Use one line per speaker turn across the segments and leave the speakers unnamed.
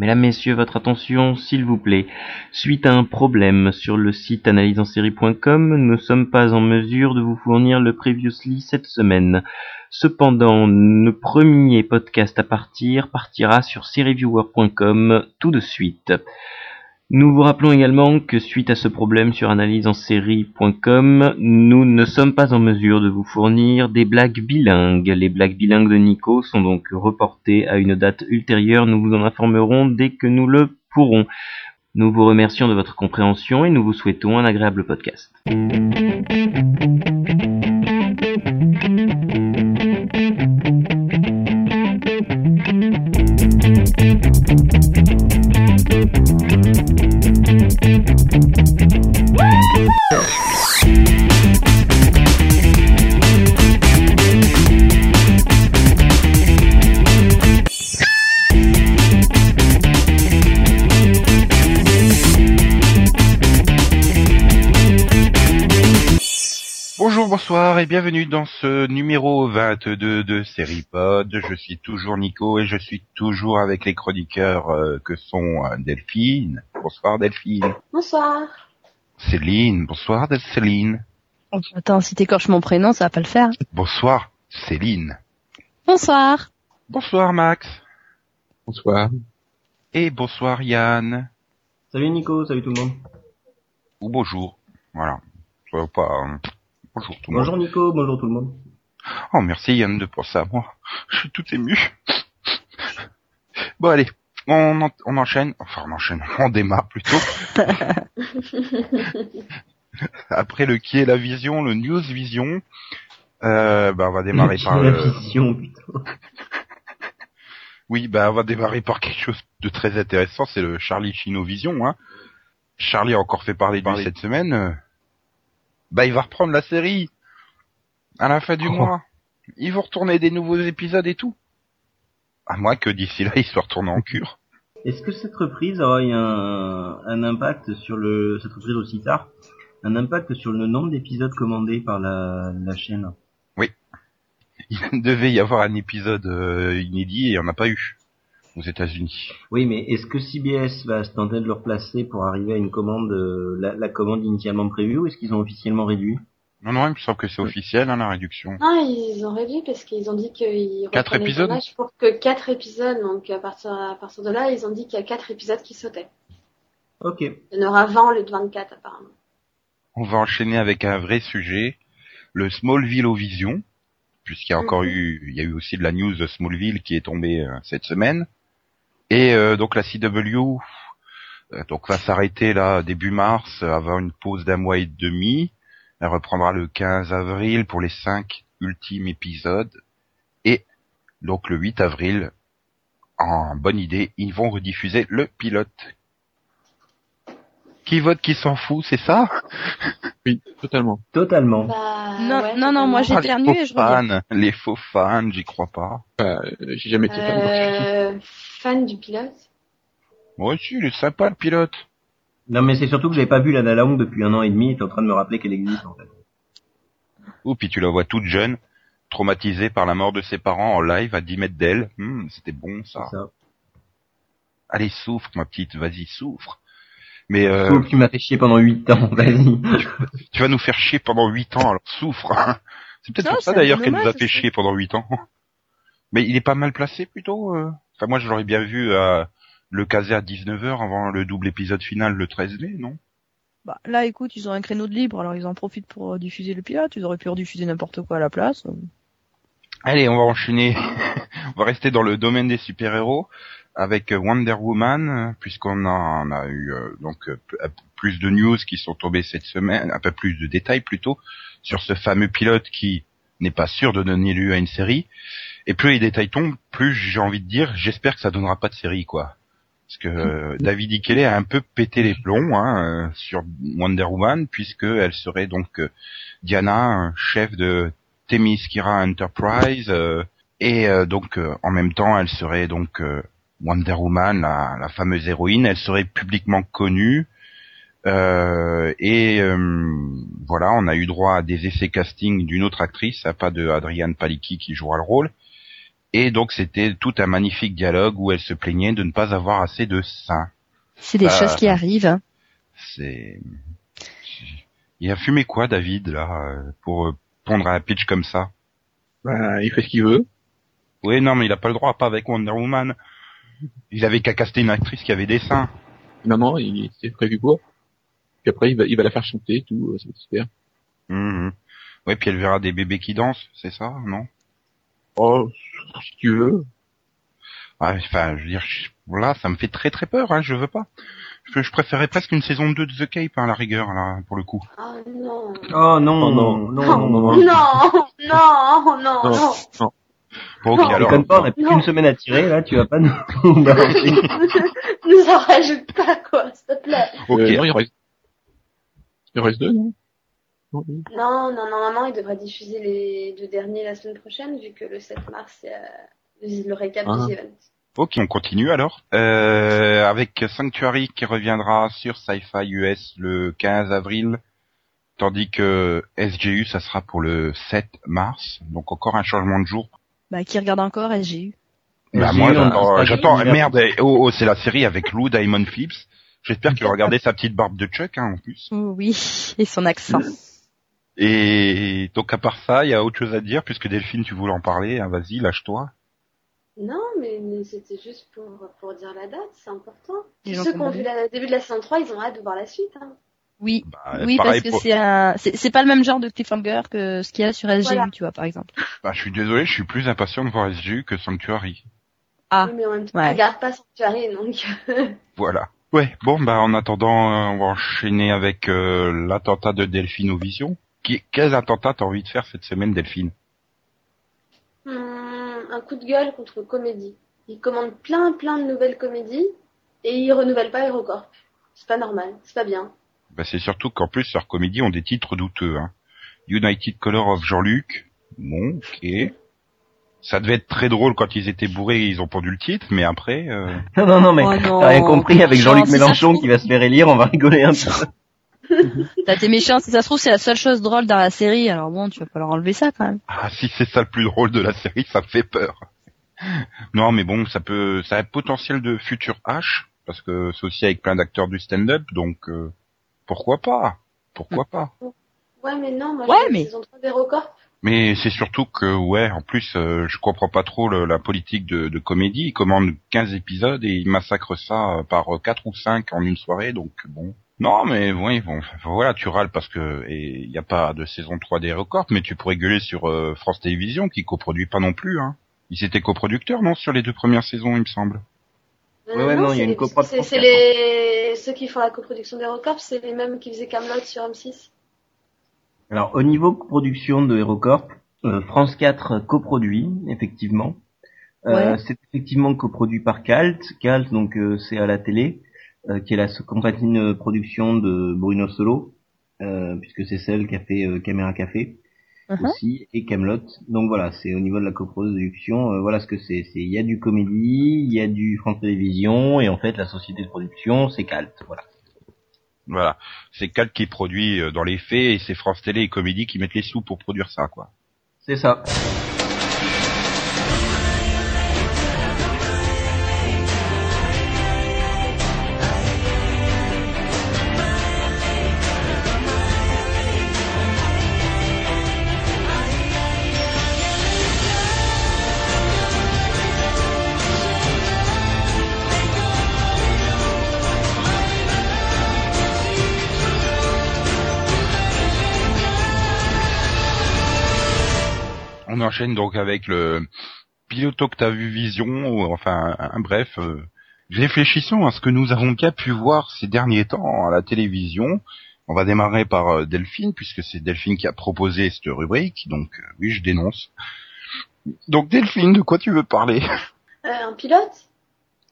Mesdames, Messieurs, votre attention, s'il vous plaît. Suite à un problème sur le site analyseensérie.com, nous ne sommes pas en mesure de vous fournir le Previously cette semaine. Cependant, le premier podcast à partir partira sur serieviewer.com tout de suite. Nous vous rappelons également que suite à ce problème sur analyseensérie.com, nous ne sommes pas en mesure de vous fournir des blagues bilingues. Les blagues bilingues de Nico sont donc reportées à une date ultérieure. Nous vous en informerons dès que nous le pourrons. Nous vous remercions de votre compréhension et nous vous souhaitons un agréable podcast.
Bonsoir et bienvenue dans ce numéro 22 de Seripod. Je suis toujours Nico et je suis toujours avec les chroniqueurs euh, que sont euh, Delphine. Bonsoir Delphine.
Bonsoir.
Céline. Bonsoir Del- Céline.
Attends, si t'écorches mon prénom, ça va pas le faire.
Bonsoir Céline.
Bonsoir.
Bonsoir Max.
Bonsoir.
Et bonsoir Yann.
Salut Nico, salut tout le monde.
Ou bonjour. Voilà. Je vois pas. euh, Bonjour tout le monde.
Nico, bonjour tout le monde.
Oh merci Yann de penser à moi. Je suis tout ému. Bon allez, on, en- on enchaîne. Enfin on enchaîne. On démarre plutôt. Après le qui est la vision, le news vision. Euh, bah on va démarrer par le...
vision, putain.
Oui, bah on va démarrer par quelque chose de très intéressant, c'est le Charlie Chino Vision. Hein. Charlie a encore fait parler de lui cette semaine. Bah il va reprendre la série à la fin du
Oh.
mois. Ils vont retourner des nouveaux épisodes et tout. À moins que d'ici là, il soit retourné en cure.
Est-ce que cette reprise aura eu un, un impact sur le cette reprise aussi tard, un impact sur le nombre d'épisodes commandés par la, la chaîne?
Il devait y avoir un épisode euh, inédit et il n'y en a pas eu aux États-Unis.
Oui, mais est-ce que CBS va se tenter de le replacer pour arriver à une commande, euh, la, la commande initialement prévue, ou est-ce qu'ils ont officiellement réduit?
Non, non, il me semble que c'est officiel, hein, la réduction.
Non, ils ont réduit parce qu'ils ont dit qu'ils
Quatre épisodes?
Pour que quatre épisodes. Donc à partir à partir de là, ils ont dit qu'il y a quatre épisodes qui sautaient.
Ok.
Il y en aura 20 au lieu de 24 apparemment.
On va enchaîner avec un vrai sujet, le Smallville Vision, puisqu'il y a encore
Mhm.
eu, il y a eu aussi de la news de Smallville qui est tombée euh, cette semaine. Et euh, donc la CW euh, donc va s'arrêter là début mars, euh, avoir une pause d'un mois et demi. Elle reprendra le 15 avril pour les cinq ultimes épisodes. Et donc le 8 avril, en bonne idée, ils vont rediffuser le pilote. Qui vote qui s'en fout, c'est ça?
Oui, totalement.
Totalement.
Bah,
Non,
ouais,
non, non, moi, j'ai-
Ah,
éternué
les faux
et je reviens.
fans, les faux fans, j'y crois pas.
Euh, j'ai jamais été fan.
Euh, fan du pilote.
Moi aussi, il est sympa le pilote.
Non, mais c'est surtout que j'avais pas vu Lana Long depuis un an et demi, et t'es en train de me rappeler qu'elle existe, en fait.
Ou puis tu la vois toute jeune, traumatisée par la mort de ses parents en live à 10 mètres d'elle. Hmm, C'était bon ça. Allez, souffre ma petite, vas-y, souffre. Mais euh,
m'as fait chier pendant 8 ans, vas-y.
tu vas nous faire chier pendant 8 ans, alors souffre. hein. C'est peut-être pour ça d'ailleurs qu'elle nous a fait chier pendant 8 ans. Mais il est pas mal placé plutôt. euh. Enfin moi je l'aurais bien vu euh, le caser à 19h avant le double épisode final le 13 mai, non?
Bah, là, écoute, ils ont un créneau de libre, alors ils en profitent pour euh, diffuser le pilote. Ils auraient pu rediffuser n'importe quoi à la place.
Allez, on va enchaîner. on va rester dans le domaine des super-héros avec Wonder Woman, puisqu'on a, on a eu euh, donc euh, euh, plus de news qui sont tombées cette semaine, un peu plus de détails plutôt sur ce fameux pilote qui n'est pas sûr de donner lieu à une série. Et plus les détails tombent, plus j'ai envie de dire, j'espère que ça donnera pas de série, quoi. Parce que euh, David Ikele a un peu pété les plombs hein, euh, sur Wonder Woman, puisque elle serait donc euh, Diana, chef de Themyscira Enterprise, euh, et euh, donc euh, en même temps, elle serait donc euh, Wonder Woman, la, la fameuse héroïne. Elle serait publiquement connue. Euh, et euh, voilà, on a eu droit à des essais casting d'une autre actrice, hein, pas de Adrienne Palicki qui jouera le rôle. Et donc c'était tout un magnifique dialogue où elle se plaignait de ne pas avoir assez de seins.
C'est des
Ah.
choses qui arrivent. hein.
C'est... Il a fumé quoi David là euh, pour euh, pondre un pitch comme ça?
Bah, il fait ce qu'il veut.
Oui non mais il a pas le droit, pas avec Wonder Woman. Il avait qu'à caster une actrice qui avait des seins.
Non, non, il c'est prévu pour. Puis après, il va, il va la faire chanter, tout, euh, ça va se faire.
Mhm. Ouais puis elle verra des bébés qui dansent, c'est ça non?
Oh, si tu veux.
Ouais, Enfin je veux dire, je- là ça me fait très très peur, hein, je veux pas. Je, je préférais presque une saison 2 de The Cape hein, à la rigueur là pour le coup.
Ah non.
Oh non,
Oh,
non,
non.
non, non,
Non,
non.
non, non, non,
Non.
non.
Bon, ok,
Non.
alors.
Déconne pas, on a plus
Non.
qu'une semaine à tirer, là, tu vas pas nous nous
en rajoute pas, quoi, s'il te plaît.
Ok.
Euh, non, il reste, il reste deux, non? Non.
Non, non, normalement, il devrait diffuser les deux derniers la semaine prochaine, vu que le 7 mars, c'est euh, le le récap
Ah.
des events.
Ok, on continue alors. Euh, avec Sanctuary qui reviendra sur Sci-Fi US le 15 avril, tandis que SGU, ça sera pour le 7 mars. Donc encore un changement de jour.
Bah, qui regarde encore SGU
Bah, moi, j'attends, merde, oh, oh, c'est la série avec Lou Diamond Phillips. J'espère qu'il va regarder sa petite barbe de Chuck, hein, en plus.
Oh, Oui, et son accent.
Et donc à part ça, il y a autre chose à dire, puisque Delphine, tu voulais en parler, hein, vas-y, lâche-toi.
Non, mais, mais c'était juste pour, pour dire la date, c'est important. Ceux qui ont vu le début de la saison 3, ils ont hâte de voir la suite. Hein.
Oui,
Bah,
oui, parce que
pour-
c'est un, c'est c'est pas le même genre de cliffhanger que ce qu'il y a sur SGU,
Voilà.
tu vois, par exemple.
Bah, je suis désolé, je suis plus impatient de voir SGU que Sanctuary.
Ah,
Oui, mais en même temps,
ouais.
tu regardes pas Sanctuary, donc...
Voilà. Ouais, bon, bah en attendant, euh, on va enchaîner avec euh, l'attentat de Delphine aux Visions. Qui, quel attentat t'as envie de faire cette semaine, Delphine?
Hum, un coup de gueule contre comédie. Ils commandent plein plein de nouvelles comédies et ils renouvellent pas HeroCorp. C'est pas normal, c'est pas bien.
Bah c'est surtout qu'en plus leurs comédies ont des titres douteux. Hein. United Color of Jean-Luc, bon, ok. Ça devait être très drôle quand ils étaient bourrés, ils ont pendu le titre, mais après, euh,
Non, non, non, mais
Oh non.
t'as rien compris avec Jean-Luc
si
Mélenchon
trouve-
qui va se faire élire, on va rigoler un peu.
t'as été méchant, si ça se trouve, c'est la seule chose drôle dans la série, alors bon, tu vas pas leur enlever ça, quand même.
ah si c'est ça le plus drôle de la série, ça me fait peur. Non, mais bon, ça peut, ça a un potentiel de futur H parce que c'est aussi avec plein d'acteurs du stand-up, donc euh, pourquoi pas Pourquoi pas
Ouais, mais non, moi
Ouais, mais-
saison 3 d'HeroCorp.
Mais c'est surtout que, ouais, en plus, euh, je comprends pas trop le- la politique de, de comédie. Ils commandent 15 épisodes et ils massacrent ça euh, par 4 ou 5 en une soirée, donc bon. Non, mais oui, bon, voilà, tu râles parce que il n'y a pas de saison 3 des records, mais tu pourrais gueuler sur euh, France Télévisions qui coproduit pas non plus. Hein. Ils étaient coproducteurs, non, sur les deux premières saisons, il me semble.
Ouais, ouais, non, il y a
c'est
une
les-
coprod
C'est les ceux qui font la coproduction d'HeroCorp, c'est les mêmes qui faisaient Camelot sur M6.
Alors, au niveau production de HeroCorp, euh, France 4 coproduit, effectivement. Euh,
Ouais.
C'est effectivement coproduit par Calt. Calt, donc, euh, c'est à la télé, qui est la compagnie de production de Bruno Solo, puisque c'est celle qui a fait Caméra Café
Mhm.
aussi, et Camelot. Donc voilà, c'est au niveau de la coproduction, euh, voilà ce que c'est. C'est il y a du comédie, il y a du France Télévisions, et en fait, la société de production, c'est Calt. Voilà.
Voilà, c'est Cal qui produit euh, dans les faits et c'est France Télé et Comédie qui mettent les sous pour produire ça, quoi.
C'est ça.
Enchaîne donc avec le pilote que t'as vu Vision, ou enfin, un, bref, euh, réfléchissons à ce que nous avons bien pu voir ces derniers temps à la télévision. On va démarrer par euh, Delphine, puisque c'est Delphine qui a proposé cette rubrique, donc euh, oui, je dénonce. Donc Delphine, de quoi tu veux parler?
Euh, un pilote?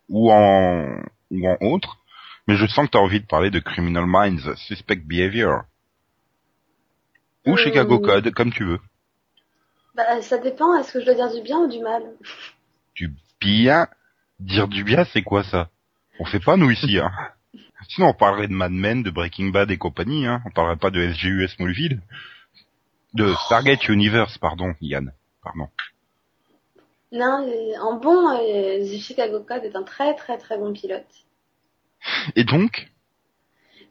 Ou en ou en autre Mais je sens que t'as envie de parler de Criminal Minds, Suspect Behavior. Ou
Euh,
Chicago Code, comme tu veux.
Bah, ça dépend, est-ce que je dois dire du bien ou du mal?
Du bien? Dire du bien, c'est quoi ça? On fait pas nous ici, hein. Sinon, on parlerait de Mad Men, de Breaking Bad et compagnie, hein. On parlerait pas de SGU Smallville. De Stargate Universe, pardon, Yann. Pardon.
Non, en bon, euh, Chicago Code est un très très très bon pilote.
Et donc?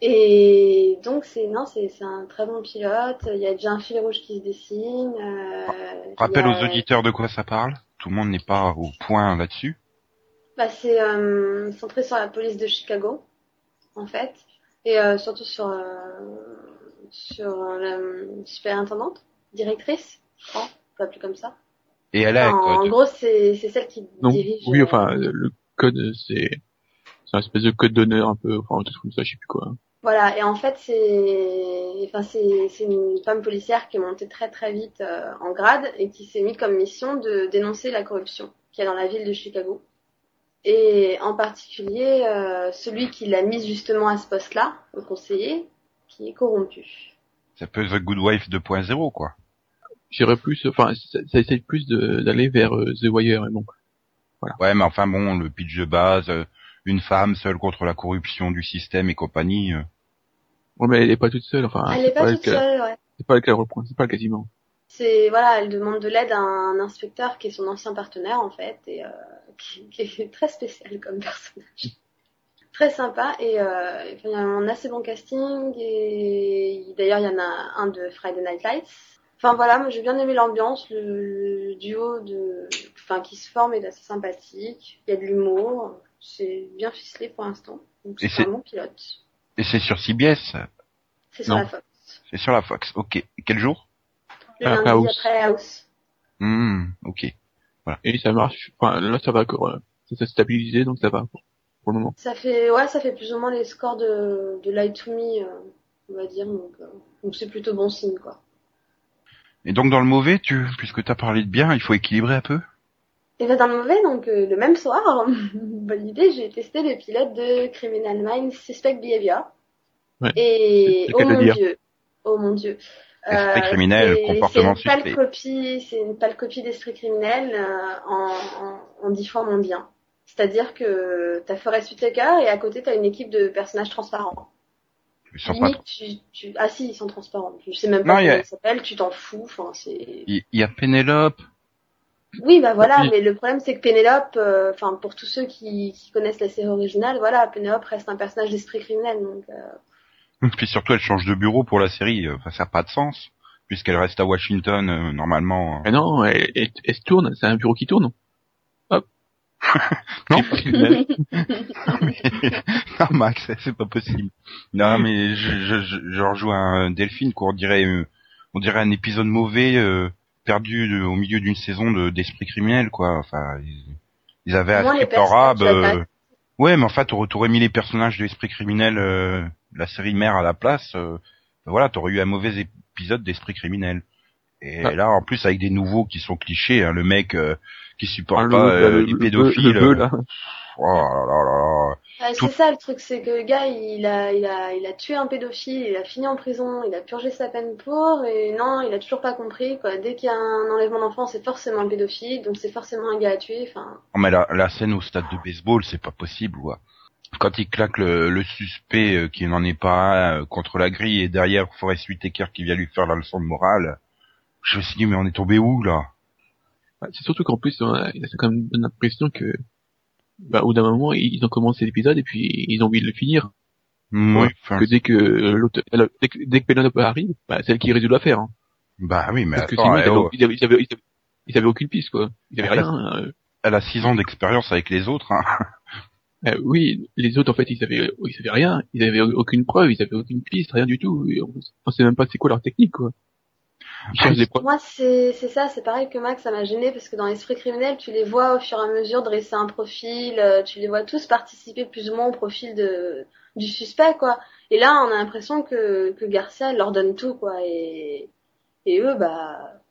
Et donc c'est non, c'est c'est un très bon pilote. Il y a déjà un fil rouge qui se dessine. euh,
Rappelle
a-
aux auditeurs de quoi ça parle. Tout le monde n'est pas au point là-dessus.
Bah, c'est euh, centré sur la police de Chicago, en fait, et euh, surtout sur euh, sur euh, la superintendante, directrice, je crois, peut appeler comme ça.
Et elle a un
en gros, c'est c'est celle qui
Non.
dirige.
Oui,
euh,
enfin, euh, le code, euh, c'est, c'est un espèce de code d'honneur un peu, enfin, truc comme ça, je sais plus quoi.
Voilà, et en fait, c'est enfin c'est c'est une femme policière qui est montée très très vite euh, en grade et qui s'est mis comme mission de dénoncer la corruption qu'il y a dans la ville de Chicago. Et en particulier, euh, celui qui l'a mise justement à ce poste-là, le conseiller, qui est corrompu.
Ça peut The Good Wife 2.0 quoi.
J'irais plus, enfin, ça, ça essaye plus d'aller vers euh, The Wire, et bon.
Ouais, mais enfin bon, le pitch de base, euh, une femme seule contre la corruption du système et compagnie. euh,
Ouais, mais elle est pas toute seule, enfin,
Elle est pas toute
qu'elle-
seule, ouais.
c'est pas elle qui a le rôle principal quasiment.
C'est voilà, elle demande de l'aide à un inspecteur qui est son ancien partenaire en fait et euh, qui, qui est très spécial comme personnage. Très sympa et euh, il y a un assez bon casting et d'ailleurs il y en a un de Friday Night Lights. Enfin voilà, moi j'ai bien aimé l'ambiance, le, le duo de, enfin qui se forme est assez sympathique. Il y a de l'humour, c'est bien ficelé pour l'instant. Donc
Et
c'est
c'est-
un bon pilote.
Et c'est sur CBS,
C'est sur
Non.
la Fox.
c'est sur la Fox. Ok. Quel jour?
Le
Après
lundi
House.
après House.
Hmm, Ok.
Et ça marche, enfin, là, ça va encore, ça s'est stabilisé, donc ça va, pour, pour le moment.
Ça fait, ouais, ça fait plus ou moins les scores de, de Light to Me, euh, on va dire. Donc, euh, donc c'est plutôt bon signe, quoi.
Et donc dans le mauvais, tu, puisque t'as parlé de bien, il faut équilibrer un peu?
Et ben dans le mauvais, donc euh, le même soir, bonne idée, j'ai testé le pilote de Criminal Minds Suspect Behavior.
Ouais.
Et oh mon
dire.
dieu, oh mon dieu.
Criminel,
c'est-
comportement
c'est une pâle copie, c'est une pâle copie d'esprit criminel euh, en, en, en dix fois moins bien. C'est-à-dire que t'as Forest Whitaker et à côté t'as une équipe de personnages transparents.
Ils sont pas
Limite, tu, tu... Ah si, ils sont transparents. Je sais même pas
y a-
comment ils s'appellent, tu t'en fous. Enfin, c'est.
Il il y a Pénélope.
Oui, bah voilà,
Oui.
mais le problème c'est que Pénélope, euh, enfin pour tous ceux qui, qui connaissent la série originale, voilà, Pénélope reste un personnage d'esprit criminel. Donc, euh,
Puis surtout, elle change de bureau pour la série. Enfin, ça n'a pas de sens. Puisqu'elle reste à Washington, euh, normalement.
Mais non, elle, elle, elle se tourne, c'est un bureau qui tourne.
Non.
criminel.
non, Max, c'est pas possible. Non, mais je, je, je, je rejoins Delphine, quoi. On dirait, euh, on dirait un épisode mauvais, euh, perdu de- au milieu d'une saison de- d'esprit criminel, quoi. Enfin, ils, ils avaient
tu
euh, ouais, mais en fait, t'aurais mis les personnages de l'esprit criminel, euh, la série mère à la place. euh, voilà, t'aurais eu un mauvais épisode d'esprit criminel. Et
Ah.
là, en plus, avec des nouveaux qui sont clichés, hein, le mec euh, qui supporte
Ah, le-
pas euh,
le-
les
le-
pédophiles.
Le, bœuf, là.
Oh là là là là.
ouais,
Tout-
c'est ça le truc, c'est que le gars, il a, il a, il a tué un pédophile, il a fini en prison, il a purgé sa peine pour, et non, il a toujours pas compris. Quoi. Dès qu'il y a un enlèvement d'enfant, c'est forcément un pédophile, donc c'est forcément un gars à tuer. Enfin,
Non, mais la, la scène au stade de baseball, c'est pas possible, quoi. Quand il claque le, le suspect euh, qui n'en est pas un euh, contre la grille et derrière Forest Whitaker qui vient lui faire la leçon de morale, je me suis dit mais on est tombé où là?
C'est surtout qu'en plus, on a, il a quand même l'impression que, bah, au bout d'un moment, ils ont commencé l'épisode et puis ils ont envie de le finir.
Oui, enfin,
Que dès que euh, l'autre, elle- dès que, dès que arrive, bah, c'est elle qui résout l'affaire. Hein.
bah oui, mais
Parce que sinon, ils avaient,
oh,
ils avaient, ils avaient, ils avaient- aucune piste, quoi. Ils avaient
Elle a-
rien. euh.
elle a six ans d'expérience avec les autres. Hein.
Euh, oui, les autres, en fait, ils avaient, ils avaient rien. Ils avaient aucune preuve, ils avaient aucune piste, rien du tout. On, on sait même pas c'est quoi leur technique, quoi.
Moi, c'est c'est ça, c'est pareil que Max, ça m'a gêné parce que dans l'esprit criminel, tu les vois au fur et à mesure dresser un profil, euh, tu les vois tous participer plus ou moins au profil de du suspect, quoi. Et là, on a l'impression que, que Garcia leur donne tout, quoi. Et, et eux, bah,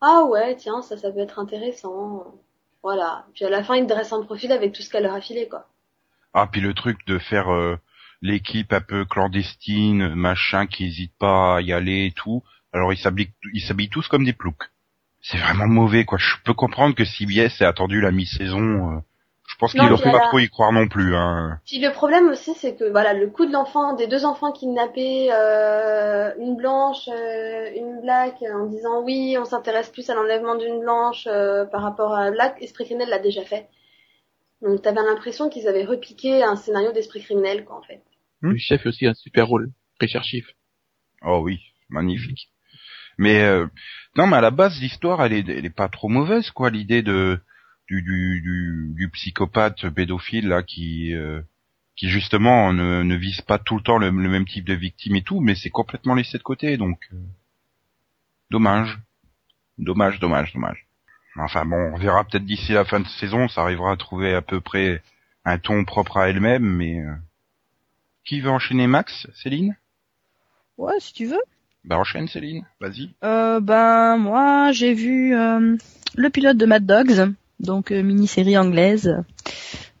ah ouais, tiens, ça, ça peut être intéressant. Voilà. Puis à la fin, ils dressent un profil avec tout ce qu'elle leur a filé, quoi.
Ah, puis le truc de faire euh, l'équipe un peu clandestine, machin, qui hésite pas à y aller et tout. Alors ils s'habillent, ils s'habillent tous comme des ploucs. C'est vraiment mauvais, quoi. Je peux comprendre que CBS ait attendu la mi-saison. euh, je pense qu'ils
puis
faut pas trop y croire non plus. Hein.
Puis le problème aussi, c'est que voilà, le coup de l'enfant, des deux enfants kidnappés, euh, une blanche, euh, une black, en disant oui, on s'intéresse plus à l'enlèvement d'une blanche euh, par rapport à la black, Esprit criminel l'a déjà fait. Donc t'avais l'impression qu'ils avaient repiqué un scénario d'Esprit criminel, quoi, en fait.
Le chef est aussi un super rôle. Richard Schiff.
Oh oui, magnifique. Mais euh, non, mais à la base, l'histoire, elle est, elle est pas trop mauvaise, quoi. L'idée de du, du, du, du psychopathe pédophile là qui euh, qui justement ne, ne vise pas tout le temps le, même type de victime et tout, mais c'est complètement laissé de côté, donc euh, dommage, dommage, dommage, dommage. Enfin bon, on verra peut-être d'ici la fin de saison, ça arrivera à trouver à peu près un ton propre à elle-même, mais euh, qui veut enchaîner Max, Céline?
Ouais, si tu veux.
Bah enchaîne Céline, vas-y.
Euh, ben moi j'ai vu euh, le pilote de Mad Dogs, donc euh, mini-série anglaise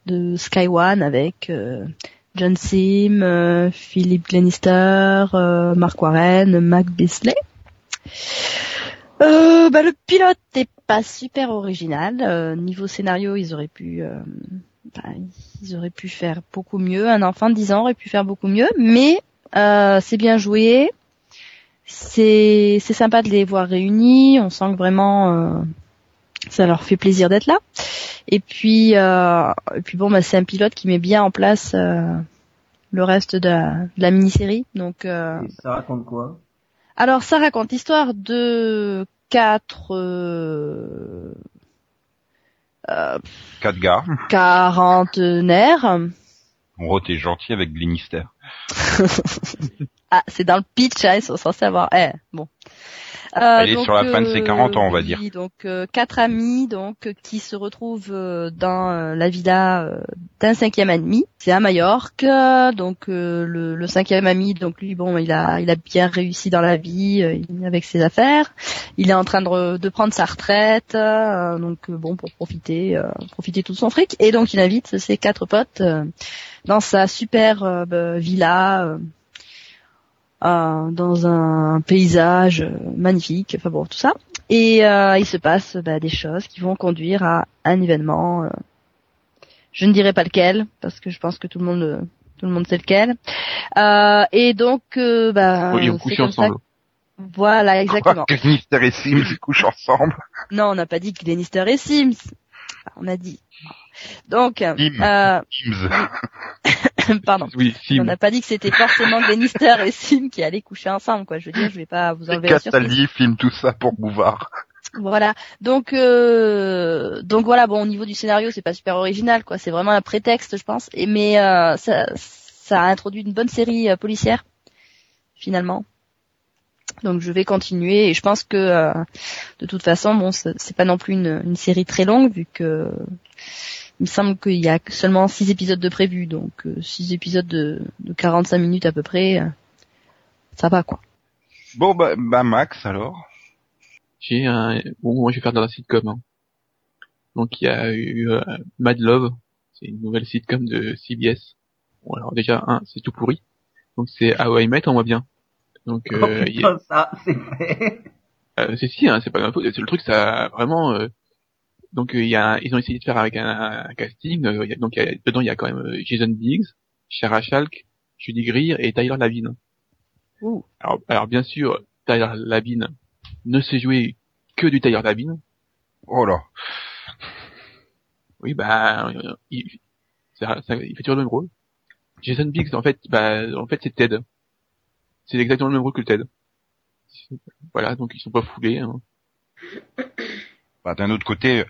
de Sky One avec euh, John Sim, euh, Philip Glenister, Mark Warren, Mac Bisley. Euh, bah, le pilote est pas super original. Niveau scénario, ils auraient pu, euh, ils auraient pu faire beaucoup mieux. Un enfant de 10 ans aurait pu faire beaucoup mieux, mais c'est bien joué c'est c'est sympa de les voir réunis. On sent que vraiment euh, ça leur fait plaisir d'être là. Et puis euh, et puis bon, bah, c'est un pilote qui met bien en place euh, le reste de la, de la mini-série. Donc euh,
Et ça raconte quoi?
Alors ça raconte l'histoire de quatre euh, euh,
Quatre gars.
quarantenaires.
Oh, t'es gentil avec Glenister.
Ah, c'est dans le pitch, hein, ils sont censés avoir. Eh, bon. Euh,
Elle est sur la fin de ses 40 ans, on va
oui,
dire.
Donc euh, quatre amis donc euh, qui se retrouvent euh, dans euh, la villa euh, d'un cinquième ami. C'est à Majorque. euh, Donc euh, le, le cinquième ami, donc lui bon, il a il a bien réussi dans la vie euh, avec ses affaires. Il est en train de, de prendre sa retraite, euh, donc euh, bon pour profiter euh, profiter tout son fric. Et donc il invite ses quatre potes euh, dans sa super euh, villa. Dans un paysage euh, magnifique, enfin bon, tout ça. Et euh, il se passe bah, des choses qui vont conduire à un événement. euh, je ne dirai pas lequel parce que je pense que tout le monde tout le monde sait lequel. Euh, et donc, euh, bah,
Oui,
comme ça-
ensemble.
Voilà, exactement.
Quoi, Glenister et Sims ils couchent ensemble.
Non, on n'a pas dit que Lannister et Sims. On a dit. Donc,
Sim.
euh,
Sims.
pardon.
Oui,
On
Sim.
n'a pas dit que c'était forcément Lannister et Sim qui allaient coucher ensemble, quoi. Je veux dire, je vais pas vous enlever la surprise.
Castaldi filme tout ça pour Bouvard.
Voilà. Donc euh, donc voilà, bon au niveau du scénario, c'est pas super original quoi, c'est vraiment un prétexte, je pense. Et mais euh, ça ça a introduit une bonne série euh, policière finalement. Donc je vais continuer et je pense que euh, de toute façon, bon c'est c'est pas non plus une, une série très longue vu que il me semble qu'il y a seulement six épisodes de prévus, donc euh, six épisodes de, de 45 minutes à peu près, euh, ça va quoi.
Bon, bah, bah Max, alors.
J'ai un, bon, moi je vais faire dans la sitcom. hein. Donc il y a eu euh, Mad Love, c'est une nouvelle sitcom de CBS. Bon alors déjà un, c'est tout pourri. Donc c'est How I Met en moins bien. Donc
Oh
euh, il y a-
putain, ça, c'est fait.
euh, c'est si, hein, c'est pas ma faute. C'est le truc, ça vraiment. euh, donc euh, il y a, ils ont essayé de faire avec un, un casting. euh, y a- donc il y a- dedans il y a quand même euh, Jason Biggs, Shara Shalk, Judy Greer et Tyler Lavine.
Ouh.
Alors, alors bien sûr, Tyler Lavine ne sait jouer que du Tyler Lavine.
Oh là.
Oui, bah, euh, il, ça, ça- il fait toujours le même rôle. Jason Biggs, en fait, bah, en fait, c'est Ted. C'est exactement le même rôle que Ted. Voilà, donc ils sont pas foulés. Hein.
Bah, d'un autre côté,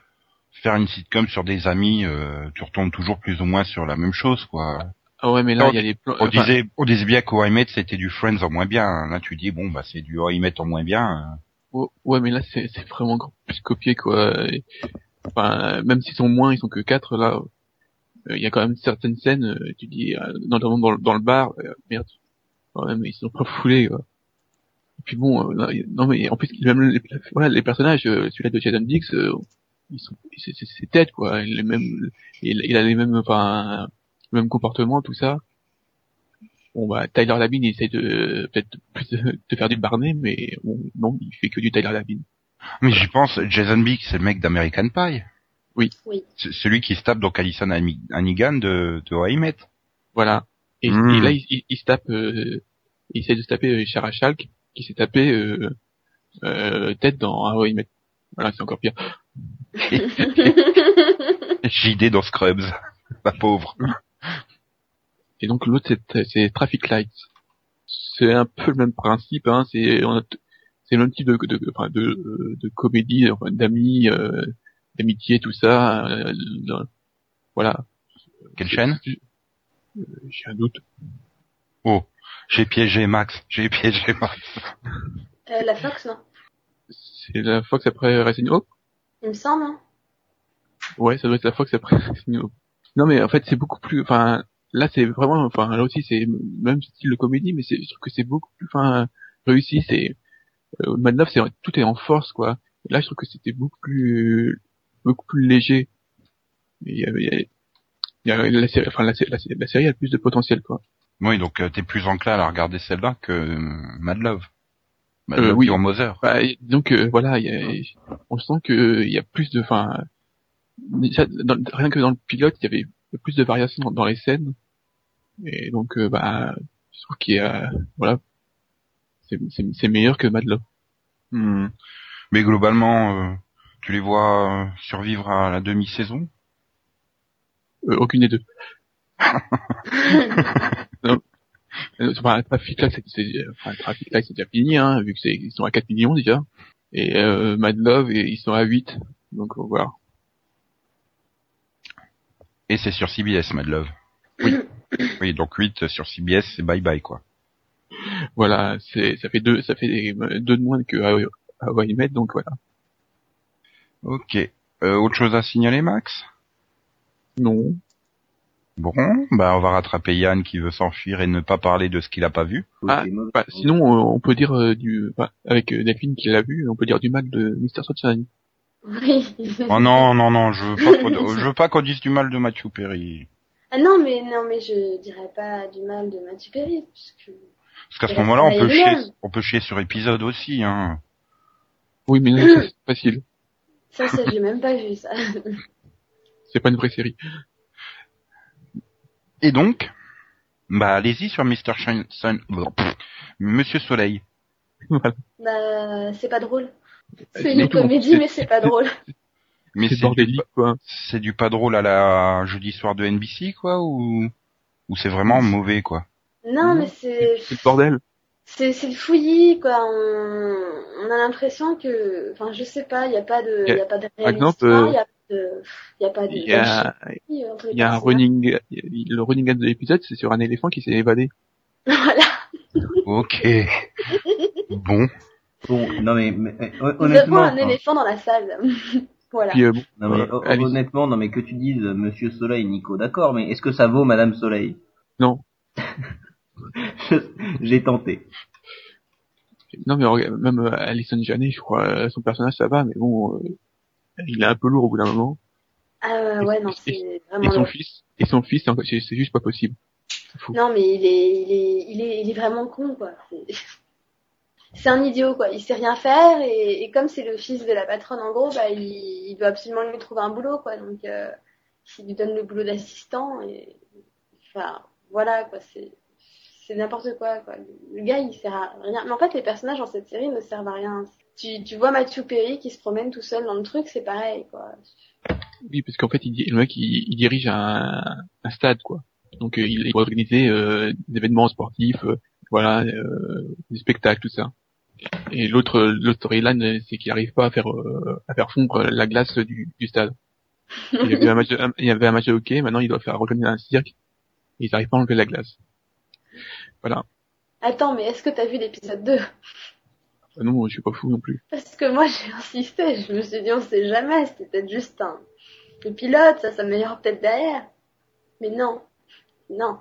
faire une sitcom sur des amis, euh, tu retombes toujours plus ou moins sur la même chose, quoi.
Ah ouais, mais là, il y a les plans.
On
enfin,
disait, on disait bien qu'O I Met, c'était du Friends en moins bien. Là, tu dis, bon, bah, c'est du I Met en moins bien.
oh, ouais, mais là, c'est vraiment encore plus copié, quoi. Et, enfin, même s'ils sont moins, ils sont que quatre, là. euh, Il y a quand même certaines scènes, euh, tu dis, euh, notamment dans, le- dans le bar, merde, quand même, ils sont pas foulés, quoi. Et puis bon, là, non mais en plus, même les, voilà, les personnages, celui-là de Jason sont, c'est c'est- c'est tête, quoi. Il, est même, il, il a les mêmes, enfin, le même comportement, tout ça. Bon bah Tyler Labine il essaie de peut-être plus de, de faire du Barney mais bon non il fait que du Tyler Labine.
Mais j'y pense, Jason Biggs, c'est le mec d'American Pie. C- Celui qui se tape donc Alison Hannigan de, de.
Voilà. Et,
Hmm.
et là, il, il- il se tape, euh, il essaie de se taper euh, Shara Shalk, qui s'est tapé euh, euh, tête dans How I Met. Voilà, c'est encore pire.
JD dans Scrubs. La pauvre.
Et donc l'autre, c'est, Traffic Lights. C'est un peu le même principe, hein. C'est, on a t- c'est le même type de, de, de, de comédie, enfin, d'amis, euh, d'amitié, tout ça. euh, voilà.
Quelle chaîne?
Euh, J'ai un doute.
Oh, j'ai piégé Max. J'ai piégé Max.
Euh, la Fox, non?
C'est la Fox après Racing Hope?
Il me semble, hein
Ouais, ça doit être la Fox après. Non mais en fait c'est beaucoup plus, enfin là c'est vraiment, enfin là aussi c'est le même style de comédie, mais c'est, je trouve que c'est beaucoup plus, enfin réussi. C'est euh, Mad Love, c'est tout est en force quoi. Là je trouve que c'était beaucoup plus, beaucoup plus léger. Il y a, il y a- il y a la série, enfin la, la, la série a plus de potentiel quoi.
Oui, donc euh, t'es plus enclin à regarder celle-là que euh, Mad Love. Mad
Euh,
Love
oui.
sur Mother.
Bah, donc euh, voilà, il y a, on sent que il y a plus de, enfin, rien que dans le pilote, il y avait plus de variations dans, dans les scènes, et donc euh, bah, je trouve qu'il y a, voilà, c'est meilleur que Mad Love.
Hmm. Mais globalement, euh, tu les vois survivre à la demi-saison?
Euh, aucune des deux. Euh, Enfin, Traffic Light, c'est, c'est- enfin, Traffic Light, c'est déjà fini, hein, vu que c'est, ils sont à 4 millions déjà. Et euh, Mad Love, et ils sont à 8. Donc euh, voilà.
Et c'est sur CBS, Mad Love. Oui. oui, donc 8 sur CBS, c'est bye bye quoi.
Voilà, c'est ça fait deux ça fait deux de moins que How- How I Met, donc voilà.
Ok. Euh, autre chose à signaler, Max?
Non.
Bon, bah on va rattraper Yann qui veut s'enfuir et ne pas parler de ce qu'il a pas vu.
Ah. Bah, sinon, euh, on peut dire euh, du, bah, avec euh, Delphine qui l'a vu, on peut dire du mal de Mr. Sunshine.
Oui.
Oh non, non, non, je veux pas qu'on, je veux pas qu'on dise du mal de Matthew Perry.
Ah non, mais non, mais je dirais pas du mal de Mathieu Perry, parce que
Parce qu'à ce moment-là, on peut chier, on peut chier sur épisode aussi, hein.
Oui, mais non, c'est facile.
ça, ça, j'ai même pas vu ça.
C'est pas une vraie série.
Et donc, bah allez-y sur Mr. Shine, Sun- pff, Monsieur Soleil.
voilà.
Bah, c'est pas drôle. C'est
C'est
une comédie, mais c'est pas drôle.
Mais
C'est
du,
bordélique, quoi.
c'est du pas drôle à la jeudi soir de NBC, quoi, ou, ou c'est vraiment mauvais, quoi.
Non, mais c'est,
C'est le bordel.
c'est, c'est le fouillis, quoi. On, on a l'impression que, enfin, je sais pas, il y a pas de,
Y a-
il y a pas de réalisme,
euh,
il y a pas de, il y a pas de,
Il y a,
d'alchimie entre les
il y a un running, le running gag de l'épisode, c'est sur un éléphant qui s'est évadé.
Voilà.
Ok. bon.
Bon, non mais, mais,
Nous avons
honnêtement,
un éléphant dans la salle. voilà.
Puis, euh, bon,
non mais
euh,
honnêtement, non mais que tu dises Monsieur Soleil, Nico, d'accord, mais est-ce que ça vaut Madame Soleil?
Non.
J'ai tenté.
Non, mais regarde, même Alison Janet, je crois, son personnage ça va, mais bon, euh, il est un peu lourd au bout d'un moment.
Ah ouais, non,
Et- son
lourd.
fils, et son fils, c'est juste pas possible. Fou.
Non, mais il est, il est, il est, il est vraiment con, quoi. C'est- C'est un idiot, quoi. Il sait rien faire et, et comme c'est le fils de la patronne, en gros, bah, il, il doit absolument lui trouver un boulot, quoi. Donc, euh, il lui donne le boulot d'assistant et, enfin, voilà, quoi. C'est, c'est n'importe quoi, quoi. Le gars, il sert à rien. Mais en fait, les personnages dans cette série ne servent à rien. Tu, tu vois Matthew Perry qui se promène tout seul dans le truc, c'est pareil, quoi.
Oui, parce qu'en fait, il, le mec, il, il dirige un, un stade, quoi. Donc, euh, il, il doit organiser euh, des événements sportifs, euh, voilà, euh, des spectacles, tout ça. Et l'autre, l'autre storyline, c'est qu'il arrive pas à faire, euh, à faire fondre la glace du, du stade. Il y avait un match, de, un- il y avait un match de hockey, maintenant il doit faire organiser un cirque, et ils arrivent pas à enlever la glace. Voilà.
Attends, mais est-ce que t'as vu l'épisode 2
Ah Non, je suis pas fou non plus.
Parce que moi j'ai insisté, je me suis dit on sait jamais, c'était peut-être juste un le pilote, ça s'améliore peut-être derrière. Mais non, non.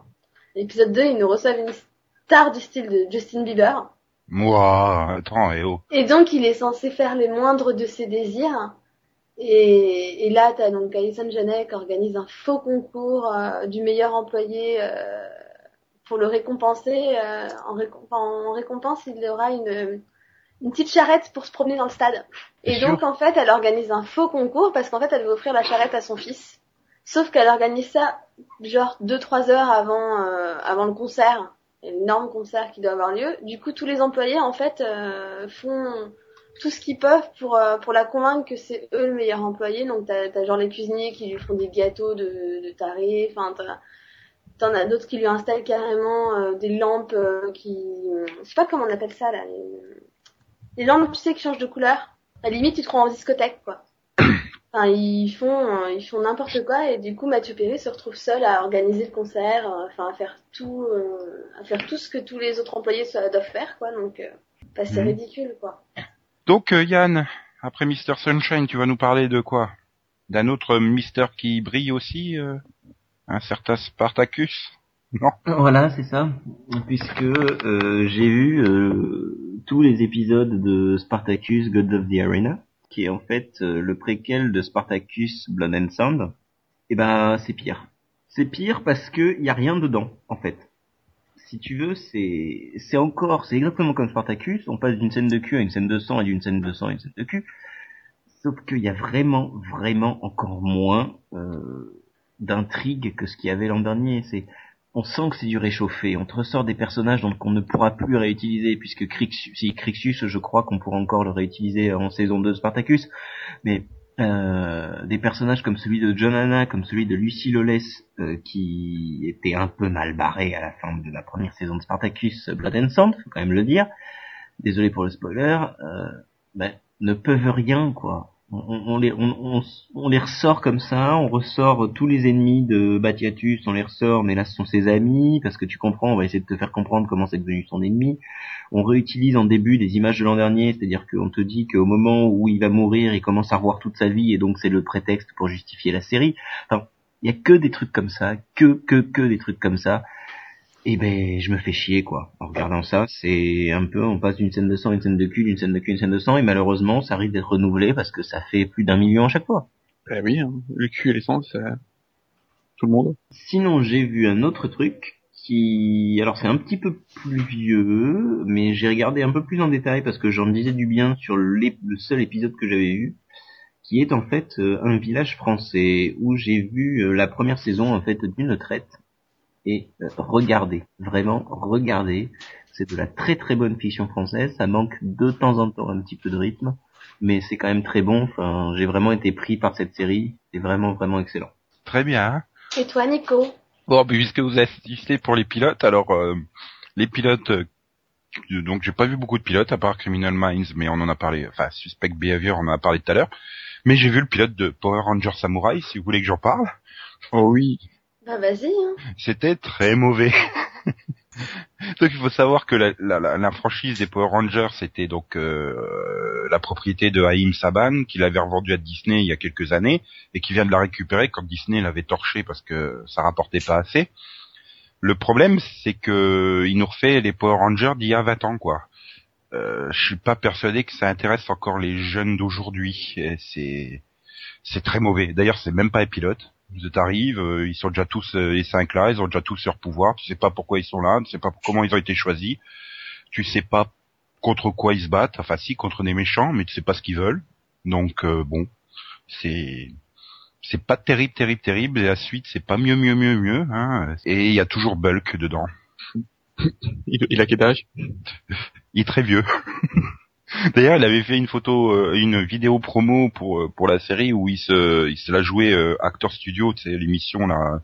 L'épisode 2, ils nous reçoivent une star du style de Justin Bieber.
Moi, attends, et oh.
Et donc il est censé faire les moindres de ses désirs. Et, et là, t'as donc Alison Janet qui organise un faux concours euh, du meilleur employé euh, pour le récompenser. euh, en récompense, il aura une, une petite charrette pour se promener dans le stade. Et donc en fait, elle organise un faux concours parce qu'en fait, elle veut offrir la charrette à son fils. Sauf qu'elle organise ça genre 2-3 heures avant euh, avant le concert, l'énorme concert qui doit avoir lieu. Du coup, tous les employés en fait euh, font tout ce qu'ils peuvent pour euh, pour la convaincre que c'est eux le meilleur employé. Donc t'as as genre les cuisiniers qui lui font des gâteaux de, de taré, enfin T'en as d'autres qui lui installent carrément euh, des lampes euh, qui... Je sais pas comment on appelle ça là. Les, les lampes, tu sais, qui changent de couleur. À la limite, tu te crois en discothèque, quoi. Enfin, ils font, euh, ils font n'importe quoi et du coup, Mathieu Perry se retrouve seul à organiser le concert, euh, enfin à faire tout, euh, à faire tout ce que tous les autres employés doivent faire, quoi. Donc, euh, bah, c'est
Mhm.
ridicule, quoi.
Donc euh, Yann, après Mr Sunshine, tu vas nous parler de quoi? D'un autre Mister qui brille aussi Un certain Spartacus?
Voilà, c'est ça. Puisque euh, j'ai vu euh, tous les épisodes de Spartacus God of the Arena, qui est en fait euh, le préquel de Spartacus Blood and Sound. Et ben, c'est pire. C'est pire parce que y a rien dedans, en fait. Si tu veux, c'est c'est encore, c'est exactement comme Spartacus. On passe d'une scène de cul à une scène de sang et d'une scène de sang à une scène de cul. Sauf qu'il y a vraiment, vraiment encore moins d'intrigue que ce qu'il y avait l'an dernier. C'est on sent que c'est du réchauffé. On te ressort des personnages donc qu'on ne pourra plus réutiliser puisque Crixus, si Crixus, je crois qu'on pourra encore le réutiliser en saison 2 de Spartacus. Mais euh, des personnages comme celui de John Hanna, comme celui de Lucie Loles, euh, qui était un peu mal barré à la fin de la première saison de Spartacus Blood and Sand, faut quand même le dire. Désolé pour le spoiler. Euh, ben, ne peuvent rien quoi. On, les, on- on les ressort comme ça, on ressort tous les ennemis de Batiatus, on les ressort, mais là ce sont ses amis, parce que tu comprends, on va essayer de te faire comprendre comment c'est devenu son ennemi. On réutilise en début des images de l'an dernier, c'est-à-dire qu'on te dit qu'au moment où il va mourir, il commence à revoir toute sa vie, et donc c'est le prétexte pour justifier la série. Enfin, il y a que des trucs comme ça, que, que, que des trucs comme ça. Et ben, je me fais chier, quoi. En regardant ça, c'est un peu, on passe d'une scène de sang à une scène de cul, d'une scène de cul à une scène de sang, et malheureusement, ça risque d'être renouvelé parce que ça fait plus d'un million à chaque fois.
Eh oui, hein, le cul et l'essence, ça... tout le monde.
Sinon, j'ai vu un autre truc qui, alors c'est un petit peu plus vieux, mais j'ai regardé un peu plus en détail parce que j'en disais du bien sur le seul épisode que j'avais vu, qui est en fait euh, un village français où j'ai vu euh, la première saison en fait d'une traite et euh, regardez, vraiment regardez, c'est de la très très bonne fiction française, ça manque de temps en temps un petit peu de rythme, mais c'est quand même très bon, enfin, j'ai vraiment été pris par cette série, c'est vraiment vraiment excellent.
Très bien.
Et toi, Nico?
Bon, puis, puisque vous assistez pour les pilotes, alors euh, les pilotes, euh, donc j'ai pas vu beaucoup de pilotes à part Criminal Minds, mais on en a parlé, enfin Suspect Behavior, on en a parlé tout à l'heure. Mais j'ai vu le pilote de Power Ranger Samurai, si vous voulez que j'en parle.
Oh oui.
Bah vas-y, hein.
C'était très mauvais. donc il faut savoir que la, la, la, la franchise des Power Rangers c'était donc euh, la propriété de Haïm Saban, qu'il avait revendu à Disney il y a quelques années et qui vient de la récupérer quand Disney l'avait torché parce que ça rapportait pas assez. Le problème c'est que il nous refait les Power Rangers d'il y a 20 ans quoi. Euh, je suis pas persuadé que ça intéresse encore les jeunes d'aujourd'hui. C'est c'est très mauvais. D'ailleurs, c'est même pas les pilotes. Ils arrivent, euh, ils sont déjà tous euh, les cinq là, ils ont déjà tous leur pouvoir. Tu sais pas pourquoi ils sont là, tu sais pas comment ils ont été choisis. Tu sais pas contre quoi ils se battent. Enfin, si contre des méchants, mais tu sais pas ce qu'ils veulent. Donc euh, bon, c'est c'est pas terrible, terrible, terrible. Et la suite, c'est pas mieux, mieux, mieux, mieux. Hein. Et il y a toujours Bulk dedans.
Il, il a quel âge?
Il est très vieux. D'ailleurs, il avait fait une photo, euh, une vidéo promo pour euh, pour la série où il se il se l'a joué euh, Actor Studio, c'est l'émission là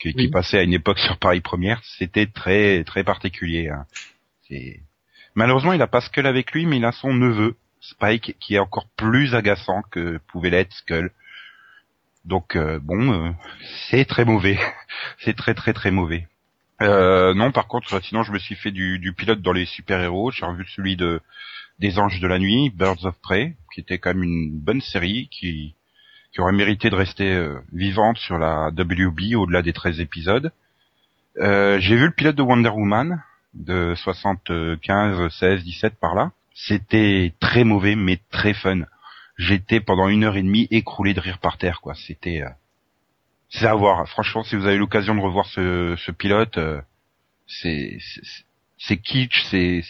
qui, passait à une époque sur Paris Première. C'était très très particulier. hein. C'est malheureusement il a pas Skull avec lui, mais il a son neveu Spike qui est encore plus agaçant que pouvait l'être Skull. Donc euh, bon, euh, c'est très mauvais. c'est très très très mauvais. Euh, non, par contre, sinon je me suis fait du, du pilote dans les super-héros. J'ai revu celui de des Anges de la Nuit, Birds of Prey, qui était quand même une bonne série, qui, qui aurait mérité de rester euh, vivante sur la WB au-delà des 13 épisodes. Euh, J'ai vu le pilote de Wonder Woman, de 75, 16, 17 par là. C'était très mauvais, mais très fun. J'étais pendant une heure et demie écroulé de rire par terre, quoi. C'était... euh, c'est à voir. Franchement, si vous avez l'occasion de revoir ce, ce pilote, euh, c'est c'est- c'est kitsch, c'est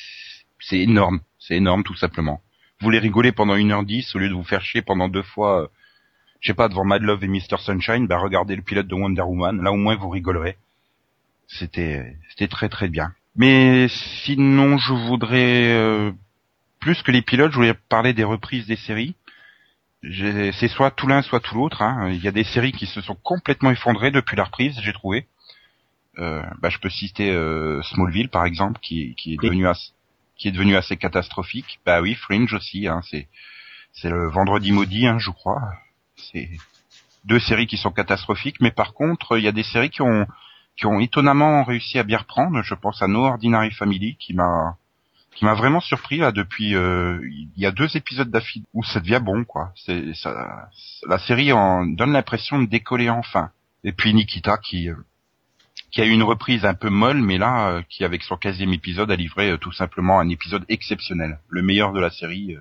c'est énorme. C'est énorme tout simplement. Vous voulez rigoler pendant 1h10 au lieu de vous faire chier pendant deux fois, euh, je sais pas, devant Mad Love et Mr. Sunshine, bah regardez le pilote de Wonder Woman, là au moins vous rigolerez. C'était c'était très très bien. Mais sinon je voudrais euh, plus que les pilotes, je voulais parler des reprises des séries. C'est soit tout l'un, soit tout l'autre. hein. Il y a des séries qui se sont complètement effondrées depuis la reprise, j'ai trouvé. Euh, bah, je peux citer euh, Smallville par exemple, qui, qui est devenu assez, qui est devenu assez catastrophique. Bah oui, Fringe aussi. Hein, c'est c'est le Vendredi maudit, hein, je crois. C'est deux séries qui sont catastrophiques, mais par contre, il y a des séries qui ont qui ont étonnamment réussi à bien reprendre. Je pense à No Ordinary Family, qui m'a qui m'a vraiment surpris là depuis euh, il y a deux épisodes d'affilée où ça devient bon quoi. C'est ça la série en donne l'impression de décoller enfin. Et puis Nikita qui euh, qui a eu une reprise un peu molle, mais là euh, qui avec son 15 épisode a livré euh, tout simplement un épisode exceptionnel, le meilleur de la série, euh,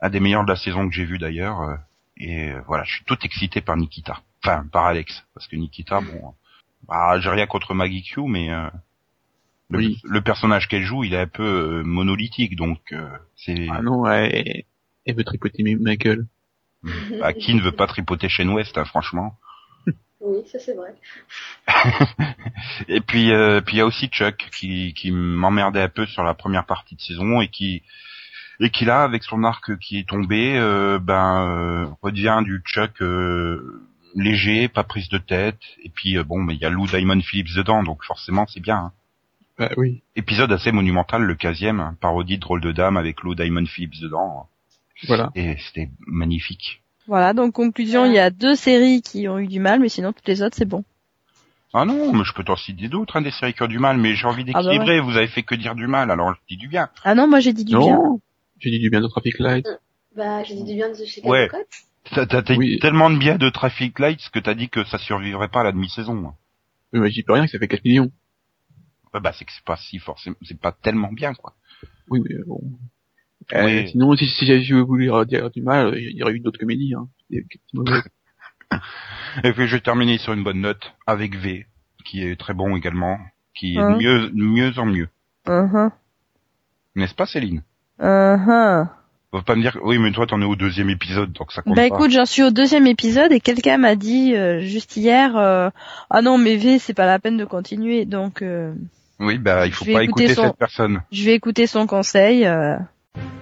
un des meilleurs de la saison que j'ai vu d'ailleurs. euh, et euh, voilà, je suis tout excité par Nikita, enfin par Alex, parce que Nikita, bon, bah, j'ai rien contre Maggie Q, mais euh, le,
Oui.
le personnage qu'elle joue, il est un peu euh, monolithique, donc euh, c'est
Ah non, elle, elle veut tripoter ma gueule.
bah, qui ne veut pas tripoter Shane West, hein, franchement.
Oui, ça c'est vrai.
Et puis, euh, puis il y a aussi Chuck qui, qui m'emmerdait un peu sur la première partie de saison et qui et qui là, avec son arc qui est tombé, euh, ben euh, redevient du Chuck euh, léger, pas prise de tête. Et puis euh, bon, mais il y a Lou Diamond Phillips dedans, donc forcément c'est bien. hein.
Bah oui,
Épisode assez monumental, le 15e, hein, parodie de drôle de dame avec Lou Diamond Phillips dedans.
voilà.
Et c'était magnifique.
Voilà, donc conclusion, il y a deux séries qui ont eu du mal, mais sinon toutes les autres c'est bon.
Ah non, mais je peux t'en citer d'autres, hein, des séries qui ont du mal, mais j'ai envie
Ah bah
d'équilibrer. Vous avez fait que dire du mal, alors je dis du bien.
Ah non, moi j'ai dit du bien.
Non, j'ai dit du bien de Traffic Light.
Bah, j'ai dit du bien de Chicago
Ouais. T'as
Oui.
tellement de bien de Traffic Lights que t'as dit que ça survivrait pas à la demi-saison.
Oui, mais j'y peux rien, que ça fait 4 millions.
Ouais, bah c'est que c'est pas si forcément, c'est pas tellement bien quoi.
Oui, mais bon. Euh,
Oui.
Sinon, si, si j'avais voulu dire du mal, il y aurait eu d'autres comédies. Hein.
Et puis je vais terminer sur une bonne note avec V, qui est très bon également, qui est
Hein.
de mieux, de mieux en mieux.
Uh-huh.
N'est-ce pas Céline?
Uh-huh.
Faut pas me dire, oui mais toi t'en es au deuxième épisode donc ça compte
Bah
pas.
écoute, j'en suis au deuxième épisode et quelqu'un m'a dit euh, juste hier, euh, ah non mais V c'est pas la peine de continuer, donc euh,
Oui bah il faut pas
écouter
écouter
son-
cette personne.
je vais écouter son conseil. Euh.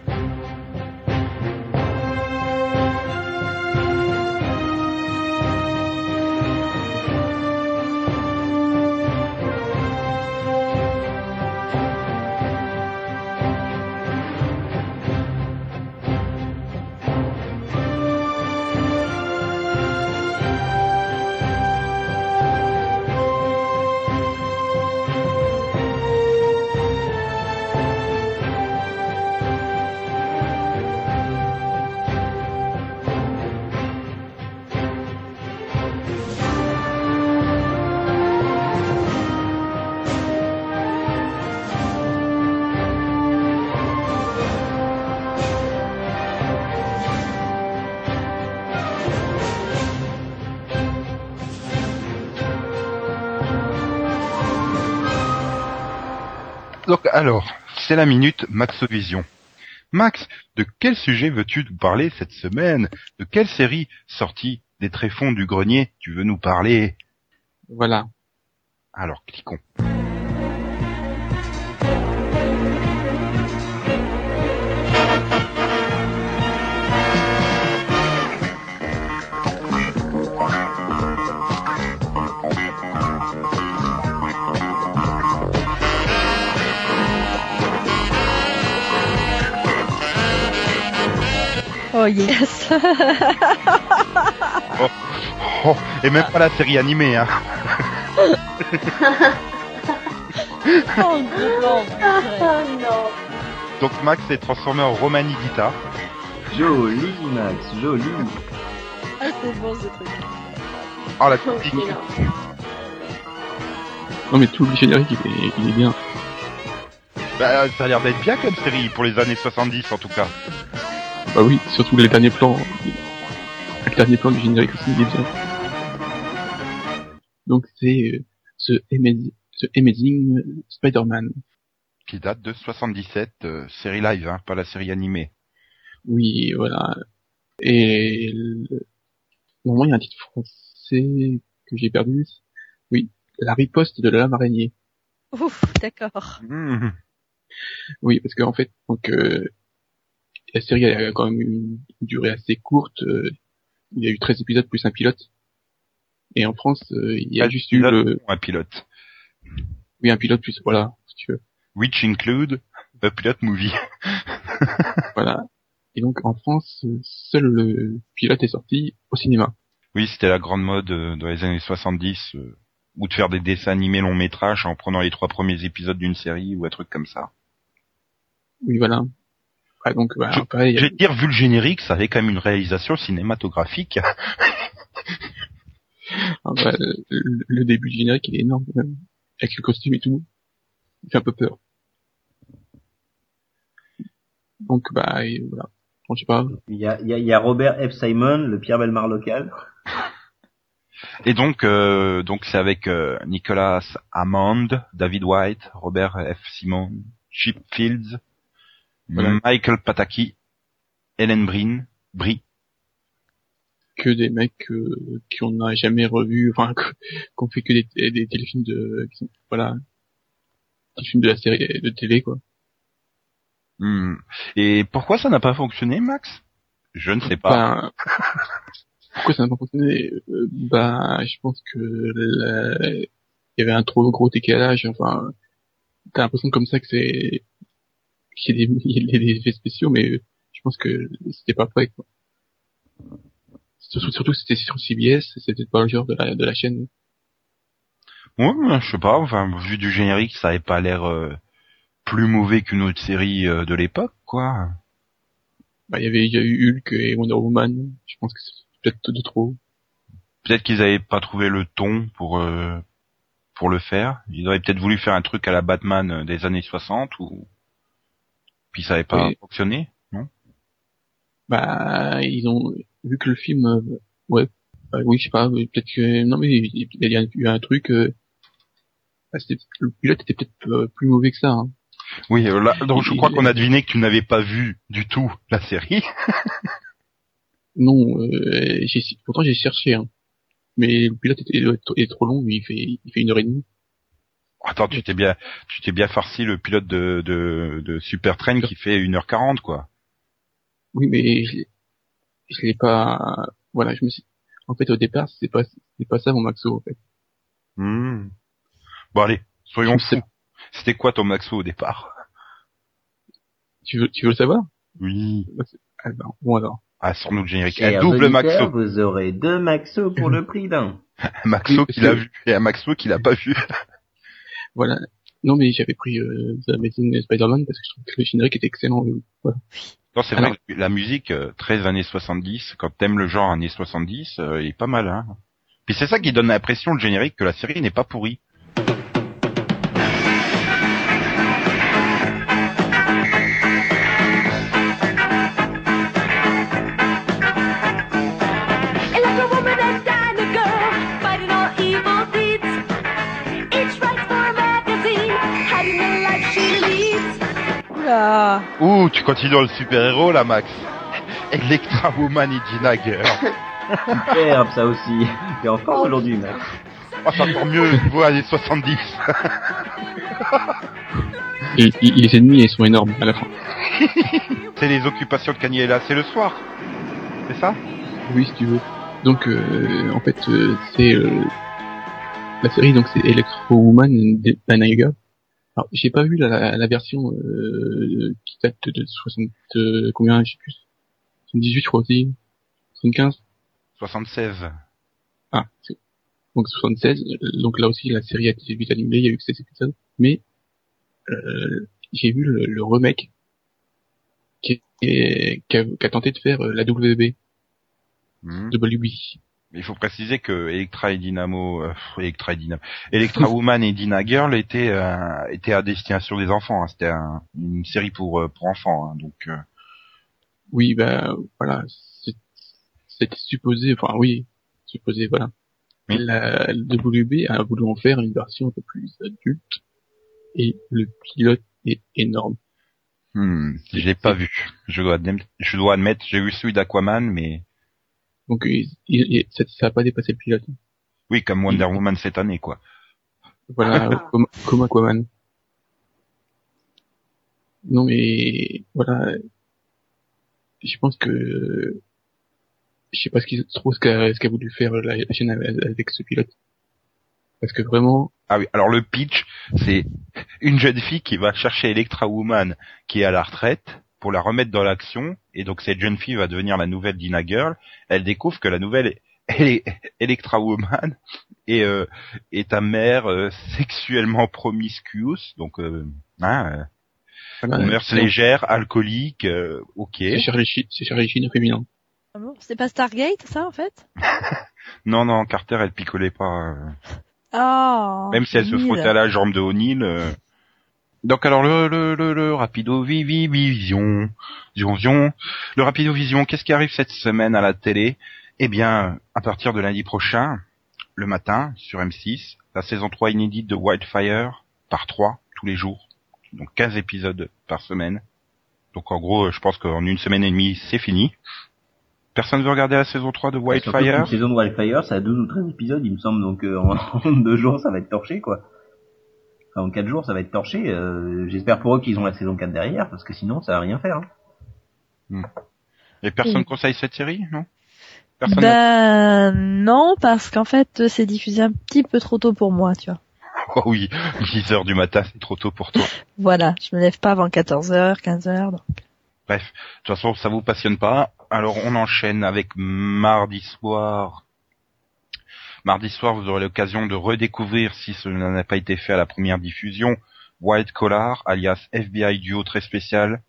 Donc alors, c'est la minute Maxovision. Max, de quel sujet veux-tu nous parler cette semaine? De quelle série sortie des tréfonds du grenier tu veux nous parler?
Voilà.
Alors, cliquons.
Oh yes.
Oh, et même pas la série animée, hein.
oh non.
Ah non.
Donc Max est transformé en Romani Guitar.
Joli, Max, joli.
Ah c'est bon ce truc.
Oh la
Oh,
petite.
Non, mais tout le générique, il est, il est bien.
Bah, ça a l'air d'être bien comme série pour les années 70 en tout cas.
Bah oui, surtout les derniers plans. Le dernier plan du générique aussi, il est bien. Donc c'est euh, ce, Amaz- ce Amazing Spider-Man.
qui date de 77, euh, série live, hein, pas la série animée.
Oui, voilà. Et le... normalement, il y a un titre français que j'ai perdu. Oui, la riposte de la lame araignée.
Ouf, d'accord.
Mmh.
Oui, parce qu'en fait, donc euh, la série a quand même une durée assez courte. euh, il y a eu 13 épisodes plus un pilote. Et en France, euh, il y a juste eu
pilote,
le,
Un pilote.
oui, un pilote plus, voilà, si tu veux.
Which include a pilot movie.
Voilà. Et donc, en France, seul le pilote est sorti au cinéma.
Oui, c'était la grande mode euh, dans les années 70, euh, ou de faire des dessins animés long métrage en prenant les trois premiers épisodes d'une série ou un truc comme ça.
Oui, voilà. Ouais, donc, voilà,
Je-
pareil,
Je vais te dire, vu le générique, ça avait quand même une réalisation cinématographique.
Ah bah, le, le début du générique il est énorme quand même. Avec le costume et tout. Il fait un peu peur. Donc bah et voilà. Bon, je sais pas.
Il y a, il y, a, il y a Robert F. Simon, le Pierre Belmar local.
Et donc, euh, donc c'est avec euh, Nicolas Hammond, David White, Robert F. Simon, Chip Fields,
Voilà.
Michael Pataki, Helen Brin, Brie.
Que des mecs euh, qui on n'a jamais revu, enfin qu'on fait que des, des téléfilms de voilà des films de la série de télé quoi.
Hmm. Et pourquoi ça n'a pas fonctionné, Max? Je ne sais pas.
Ben, pourquoi ça n'a pas fonctionné? Euh, Bah je pense que la- il y avait un trop gros décalage. Enfin t'as l'impression comme ça que c'est qu'il y a des, il y a des effets spéciaux, mais je pense que c'était pas prêt. Quoi. Surtout, surtout que c'était sur CBS, c'était pas le genre de la, de la chaîne.
Ouais, je sais pas. Enfin, vu du générique, ça avait pas l'air euh, plus mauvais qu'une autre série euh, de l'époque, quoi.
Bah, il y avait, il y a eu Hulk et Wonder Woman. Je pense que c'est peut-être de trop.
Peut-être qu'ils avaient pas trouvé le ton pour euh, pour le faire. Ils auraient peut-être voulu faire un truc à la Batman euh, des années 60 ou puis ça avait pas
Oui.
fonctionné, non?
Bah, ils ont vu que le film, euh, ouais, bah, oui, je sais pas, peut-être que non mais il y a eu un truc. Euh, bah, le pilote était peut-être euh, plus mauvais que ça. Hein.
Oui, là, donc je crois qu'on a deviné que tu n'avais pas vu du tout la série.
Non, euh, pourtant j'ai cherché. Hein. Mais le pilote était, est trop long, il fait, il fait une heure et demie.
Attends, tu t'es bien, tu t'es bien farci le pilote de, de, de Super Train qui fait 1h40, quoi.
Oui, mais je, l'ai- je l'ai pas. Voilà, je me suis. En fait, au départ, c'est pas, c'est pas ça mon maxo. En fait.
Hmm. Bon allez, soyons fous. C'était quoi ton maxo au départ?
Tu veux, tu veux le savoir?
Oui.
ah, ben, Bon alors.
Ah, sors-nous le générique. Un double maxo.
Vous aurez deux maxos pour le prix d'un.
Un maxo
Oui,
qu'il a vu et un maxo qu'il a pas vu.
Voilà. Non, mais j'avais pris euh, The Amazing Spider-Man parce que je trouve que le générique était excellent. Voilà.
Non, c'est vrai que la musique, euh, 13 années 70, quand t'aimes le genre années 70, euh, il est pas mal, hein. Puis c'est ça qui donne l'impression, le générique, que la série n'est pas pourrie. Ouh, tu continues dans le super-héros, là, Max. Electra Woman et Dina Girl.
Superbe ça aussi. Et encore aujourd'hui, Max.
Oh, c'est encore mieux, niveau années 70.
Et, et- et les ennemis, ils sont énormes à la fin.
c'est les occupations de Kanye là, c'est le soir. C'est ça?
Oui, si tu veux. Donc, euh, en fait, euh, c'est euh, la série, donc c'est Electro Woman d'Anaga. Alors, j'ai pas vu la, la, version euh, qui date de 60 euh, combien, je sais plus. 78, je crois aussi. 75.
76.
Ah, c'est- donc 76. euh, Donc là aussi, la série a été vite animée, il y a eu que 16 épisodes. Mais euh, j'ai vu le, le remake qui, est- qui, a, qui a tenté de faire euh, la WB,
Hmm.
WB.
Mais il faut préciser que Electra et Dynamo, euh, Electra et Dynamo, Electra Woman et Dina Girl étaient euh, étaient à destination des enfants. hein. C'était un- une série pour euh, pour enfants, hein. donc. euh,
Oui, bah voilà, c'est- c'était supposé, enfin oui, supposé, voilà.
Oui.
La, WB a voulu en faire une version un peu plus adulte, et le pilote est énorme.
Hmm, je l'ai pas vu. Je dois admettre, je dois admettre, j'ai vu celui d'Aquaman, mais
Donc il, il- il- ça, ça a pas dépassé le pilote.
oui, comme Wonder Woman cette année, quoi.
Voilà,
Ah.
comme, comme Aquaman. Non mais voilà, je pense que je sais pas ce qu'ils trop ce qu'a ce qu'a voulu faire la, la chaîne avec, avec ce pilote. Parce que vraiment,
Ah oui, alors le pitch, c'est une jeune fille qui va chercher Electra Woman qui est à la retraite pour la remettre dans l'action, et donc cette jeune fille va devenir la nouvelle Dina Girl. Elle découvre que la nouvelle elle est Electra Woman et euh, est ta mère euh, sexuellement promiscuous, donc euh, hein,
voilà,
euh, mœurs légères, alcoolique, euh, ok.
c'est Charlie Sheen, féminin.
Ah bon? C'est pas Stargate, ça, en fait?
Non, non, Carter, elle picolait pas. euh.
Ah
Même si elle se frottait à la jambe de O'Neill. Donc alors le le le, le rapido vi- vi- vision. Vision le rapido vision qu'est-ce qui arrive cette semaine à la télé? Eh bien à partir de lundi prochain le matin sur M6 la saison 3 inédite de Wildfire par 3 tous les jours. Donc 15 épisodes par semaine. Donc en gros je pense qu'en une semaine et demie c'est fini. Personne veut regarder la saison 3 de Wildfire?
saison de Wildfire, ça a 12 ou 13 épisodes, il me semble, donc euh, en deux jours, ça va être torché, quoi. Enfin, en quatre jours, ça va être torché. euh, J'espère pour eux qu'ils ont la saison 4 derrière, parce que sinon, ça va rien faire. hein.
et personne
Oui.
conseille cette série non? Personne
Ben non, parce qu'en fait, c'est diffusé un petit peu trop tôt pour moi, tu vois.
Oh oui, 10 heures du matin, c'est trop tôt pour toi.
Voilà, je me lève pas avant 14h, 15h. Donc.
Bref, de toute façon, ça vous passionne pas. Alors, on enchaîne avec mardi soir. Mardi soir, vous aurez l'occasion de redécouvrir, si cela n'a pas été fait à la première diffusion, White Collar, alias FBI Duo très spécial.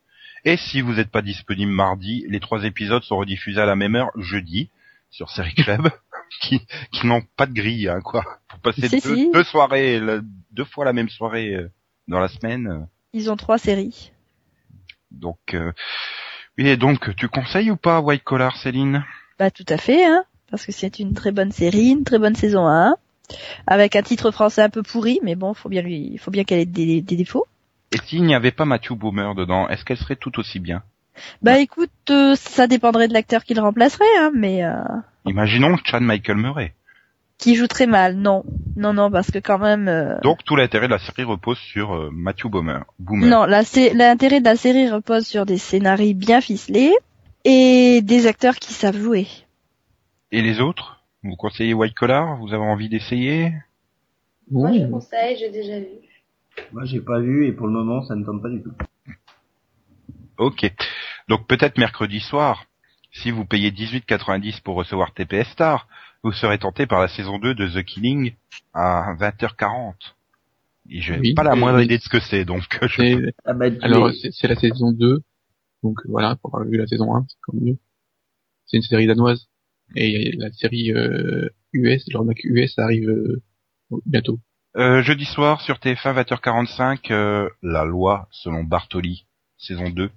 Et si vous n'êtes pas disponible mardi, les trois épisodes sont rediffusés à la même heure jeudi sur Série Club, qui, qui n'ont pas de grille, hein, quoi. Pour passer
Si,
deux,
si.
deux soirées, deux fois la même soirée euh, dans la semaine. euh,
Ils ont trois séries.
Donc, euh, oui, et donc, tu conseilles ou pas White Collar, Céline?
Bah tout à fait, hein, parce que c'est une très bonne série, une très bonne saison 1, avec un titre français un peu pourri, mais bon, faut bien lui, faut bien qu'elle ait des, des défauts.
Et s'il n'y avait pas Matthew Boomer dedans, est-ce qu'elle serait tout aussi bien?
Bah écoute, euh, ça dépendrait de l'acteur qui le remplacerait, hein, mais euh,
Imaginons Chad Michael Murray.
qui joue très mal, non, non, non, parce que quand même, euh,
Donc, tout l'intérêt de la série repose sur euh, Matthew Boomer. Boomer.
non, l'intérêt de la série repose sur des scénarios bien ficelés et des acteurs qui savent jouer.
Et les autres Vous conseillez White Collar Vous avez envie d'essayer?
Moi, je conseille, j'ai déjà vu.
Moi, j'ai pas vu, et pour le moment, ça ne tente pas du tout.
Ok. Donc, peut-être mercredi soir, si vous payez 18,90 pour recevoir TPS Star, vous serez tenté par la saison 2 de The Killing à 20h40. Et je n'ai
Oui,
pas la
euh,
moindre idée de ce que c'est, donc je
C'est-
Ah bah,
Alors
es-
c'est la saison 2, donc euh, voilà, pour avoir vu la saison 1, c'est quand même mieux. C'est une série danoise. Et la série euh, US, leur Mac US arrive euh, bientôt.
Euh, jeudi soir sur TF1 20h45, euh, La loi selon Bartoli, saison 2.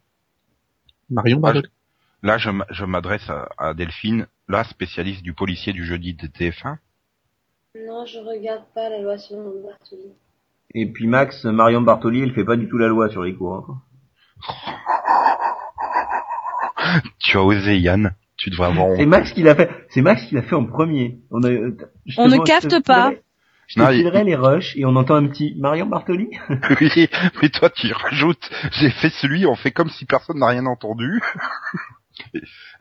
Marion
Ah,
Bartoli.
Là, je m'adresse à, à Delphine, la spécialiste du policier du jeudi de TF1.
Non, je regarde pas la loi sur Bartoli.
Et puis Max, Marion Bartoli, elle fait pas du tout la loi sur les cours. hein.
Tu as osé, Yann. Tu devrais avoir
C'est. Max qui l'a fait. C'est Max qui l'a fait en premier. On, a, euh,
On ne capte pas.
Je
Non,
te filerai les rushs et on entend un petit Marion Bartoli.
oui, mais toi, tu rajoutes. J'ai fait celui, on fait comme si personne n'a rien entendu.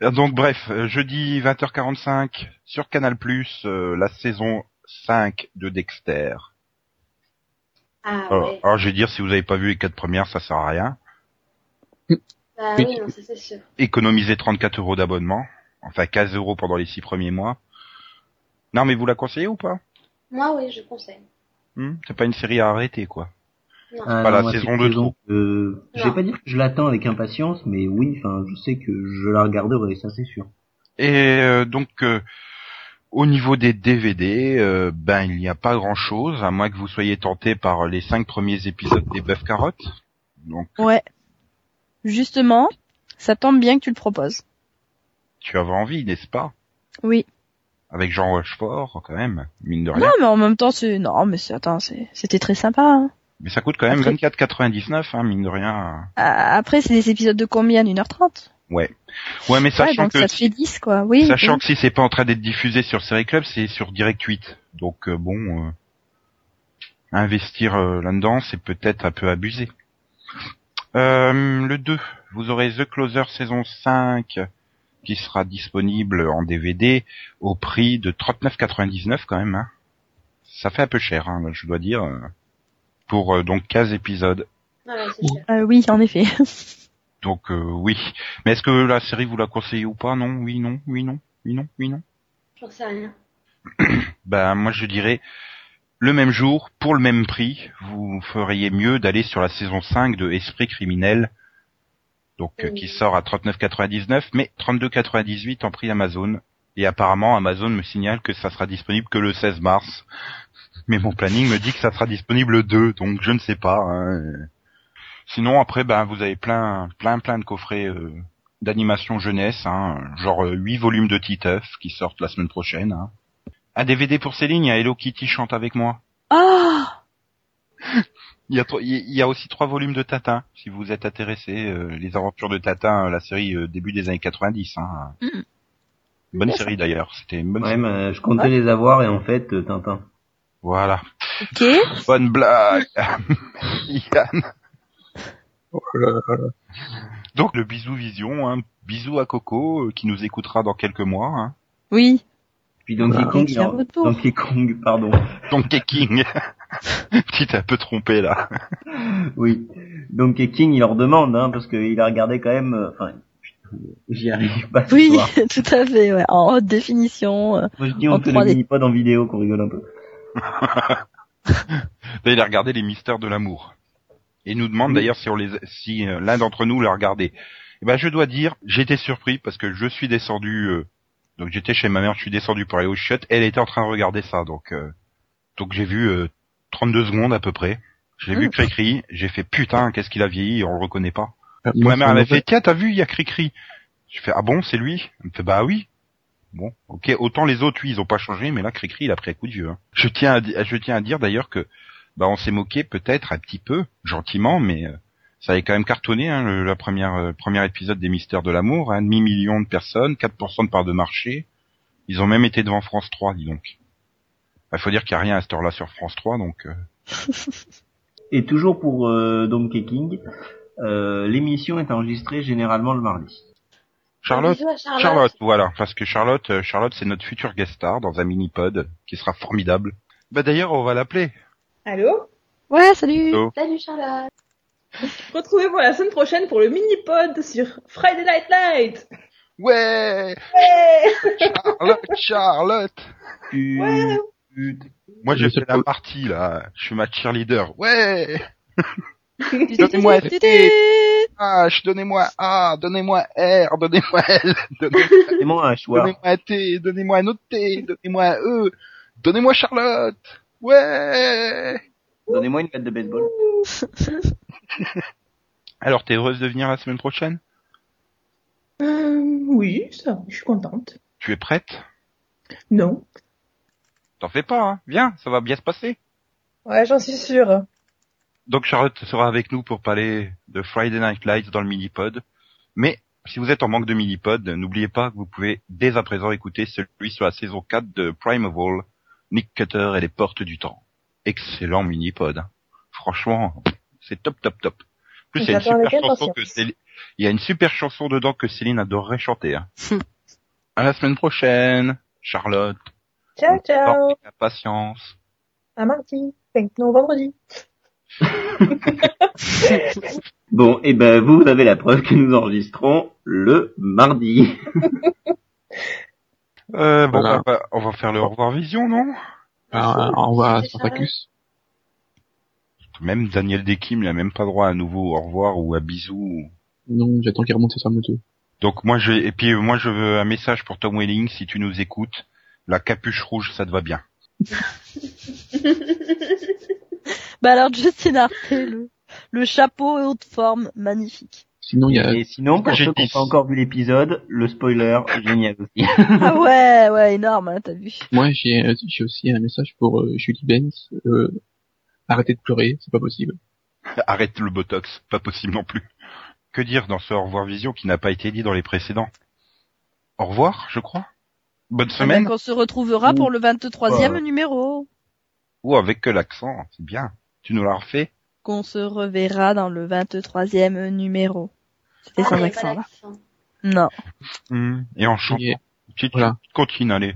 Donc, bref, euh, jeudi 20h45 sur Canal+, euh, la saison 5 de Dexter.
Ah
Alors,
ouais.
alors, je vais dire, si vous avez pas vu les quatre premières, ça sert à rien.
Ah
Oui.
non, ça c'est sûr.
Économisez 34 euros d'abonnement. Enfin, 15 euros pendant les six premiers mois. Non, mais vous la conseillez ou pas?
Moi, oui, je conseille.
Hmm C'est pas une série à arrêter, quoi.
Non.
Ah,
Pas la
moi,
saison
c'est
de
une
trop.
euh, je vais pas dire que je l'attends avec impatience, mais oui, enfin, je sais que je la regarderai, ça c'est sûr.
Et euh, donc, euh, au niveau des DVD, euh, ben il n'y a pas grand-chose, à moins que vous soyez tenté par les cinq premiers épisodes des Bœufs Carottes. Donc,
Ouais. Justement, ça tombe bien que tu le proposes.
tu avais envie, n'est-ce pas?
Oui.
Avec Jean Rochefort, quand même, mine de rien.
Non, mais en même temps, c'est non, mais c'est attends, c'est c'était très sympa. Hein.
Mais ça coûte quand même
Après-
24,99, hein, mine de rien.
Ah, Après, c'est des épisodes de combien? D'une heure trente?
Ouais. Ouais, mais
Ouais,
sachant
donc
que
ça fait 10, quoi. Oui.
Sachant
oui.
que si c'est pas en train d'être diffusé sur Série Club, c'est sur Direct 8. Donc euh, bon, euh, investir euh, là-dedans, c'est peut-être un peu abusé. Euh, le 2, vous aurez The Closer saison 5 qui sera disponible en DVD au prix de 39,99 quand même. Hein. Ça fait un peu cher, hein, je dois dire, euh, pour euh, donc 15 épisodes.
Euh, oui, en effet.
Donc euh, oui. Mais est-ce que la série vous la conseillez ou pas? Non, oui, non, oui, non, oui, non, oui, non.
J'en sais rien.
Ben moi je dirais le même jour, pour le même prix, vous feriez mieux d'aller sur la saison 5 de Esprit criminel, donc euh, qui sort à 39,99 mais 32,98 en prix Amazon. Et apparemment Amazon me signale que ça sera disponible que le 16 mars. Mais mon planning me dit que ça sera disponible le 2, donc je ne sais pas. hein. Sinon après ben vous avez plein plein plein de coffrets euh, d'animation jeunesse, hein, genre 8 volumes de Titeuf qui sortent la semaine prochaine. Hein. Un DVD pour Céline, il y a Hello Kitty chante avec moi.
Ah
Il y a, il y a aussi trois volumes de Tintin, si vous êtes intéressé. euh, les aventures de Tintin, la série euh, début des années 90. Hein.
Mm.
Bonne série d'ailleurs, c'était une bonne
Ouais,
série.
mais je comptais les avoir et en fait, euh, Tintin.
Voilà.
Ok.
Bonne blague Yann.
Oh là là là.
Donc le bisou vision, hein. bisou à Coco, euh, qui nous écoutera dans quelques mois. Hein.
Oui.
Puis Donkey. Kong,
retour.
Donkey Kong, pardon.
Donkey King Tu t'es un peu trompé là.
Oui. Donkey King, il leur demande, hein, parce qu'il a regardé quand même, euh, enfin, j'y arrive pas
Oui,
soir.
tout à fait, ouais. En haute définition. euh.
Moi, je dis,
en
on fait le
3D.
mini-pod en vidéo, qu'on rigole un peu.
Là, il a regardé les mystères de l'amour. Et il nous demande
Oui.
d'ailleurs si, on les, si euh, l'un d'entre nous l'a regardé. Eh ben, je dois dire, j'étais surpris parce que je suis descendu. euh, donc j'étais chez ma mère, je suis descendu pour aller au shot. Elle était en train de regarder ça, donc euh, donc j'ai vu euh, 32 secondes à peu près. J'ai vu
Mm.
Cricri, j'ai fait putain, qu'est-ce qu'il a vieilli, on le reconnaît pas.
Euh, moi,
ma mère elle m'a fait tiens, t'as vu, il y a Cricri. Je fais ah bon, c'est lui? Elle me fait bah oui. Bon, ok, autant les autres, oui, ils ont pas changé, mais là, Cricri, il a pris un coup de vieux. hein. Je tiens à, je tiens à dire d'ailleurs que bah on s'est moqué peut-être un petit peu, gentiment, mais euh, ça avait quand même cartonné hein, le la première euh, premier épisode des Mystères de l'amour, un demi million de personnes, 4% de part de marché. Ils ont même été devant France 3, dis donc. Il faut dire qu'il y a rien à cette heure-là sur France 3, donc euh,
Et toujours pour euh, Donkey King, euh, l'émission est enregistrée généralement le mardi.
Charlotte,
à Charlotte.
Charlotte, voilà, parce que Charlotte, Charlotte, c'est notre future guest star dans un mini-pod qui sera formidable. Bah d'ailleurs, on va l'appeler.
Allô?
Ouais, salut.
Salut Charlotte.
Retrouvez-moi la semaine prochaine pour le mini-pod sur Friday Night Light
Ouais,
Ouais
Charlotte, Charlotte.
Ouais.
Moi, fais
sais
la partie là. Je suis ma cheerleader. Ouais. Donnez-moi H, donnez-moi A, donnez-moi R, donnez-moi L, donnez-
Donnez-moi un choix.
donnez-moi un T, donnez-moi un autre T, donnez-moi un E, donnez-moi Charlotte. Ouais.
Donnez-moi une batte de baseball.
Alors, t'es heureuse de venir la semaine prochaine?
Euh, oui, ça, je suis contente.
Tu es prête?
Non.
T'en fais pas, hein Viens, ça va bien se passer.
Ouais, j'en suis sûre.
Donc Charlotte sera avec nous pour parler de Friday Night Lights dans le mini-pod. Mais si vous êtes en manque de mini-pod, n'oubliez pas que vous pouvez dès à présent écouter celui sur la saison 4 de Primeval, Nick Cutter et les portes du temps. Excellent mini-pod. hein. Franchement, c'est top top top. En plus, il y a une super chanson
impatience.
que Céline, il y a une super chanson dedans que Céline adorerait chanter. Hein. à la semaine prochaine, Charlotte.
Ciao, ciao
la patience.
À mardi. Non, vendredi.
Bon, et ben vous, vous avez la preuve que nous enregistrons le mardi.
Euh, bon,
Voilà.
on, va, on va faire le au revoir vision, non?
Revoir à Spartacus.
Même Daniel Dekim, il a même pas droit à nouveau au revoir ou à bisou.
Non, j'attends qu'il remonte sur sa moto.
Donc moi je et puis euh, moi je veux un message pour Tom Welling si tu nous écoutes. La capuche rouge, ça te va bien.
Bah alors, Justin Arte, le, le chapeau et haute forme, magnifique.
Sinon, il y a,
Et sinon, pour ceux qui n'ont pas encore vu l'épisode, le spoiler, génial aussi.
Ah ouais, ouais, énorme, hein, t'as vu.
moi, j'ai, euh, j'ai aussi un message pour euh, Julie Benz. Euh, Arrêtez de pleurer, c'est pas possible.
Arrête le botox, pas possible non plus. Que dire dans ce au revoir vision qui n'a pas été dit dans les précédents? Au revoir, je crois. Bonne
Ah ben,
semaine.
qu'on se retrouvera pour le 23e
Ouais.
numéro.
Ou avec que l'accent, c'est bien. Tu nous l'as refait?
Qu'on se reverra dans le 23e numéro. C'était
Ah, a
accent, là. Non.
Hmm, Et en chantant.
Et-
Petite
Voilà.
comptine, allez.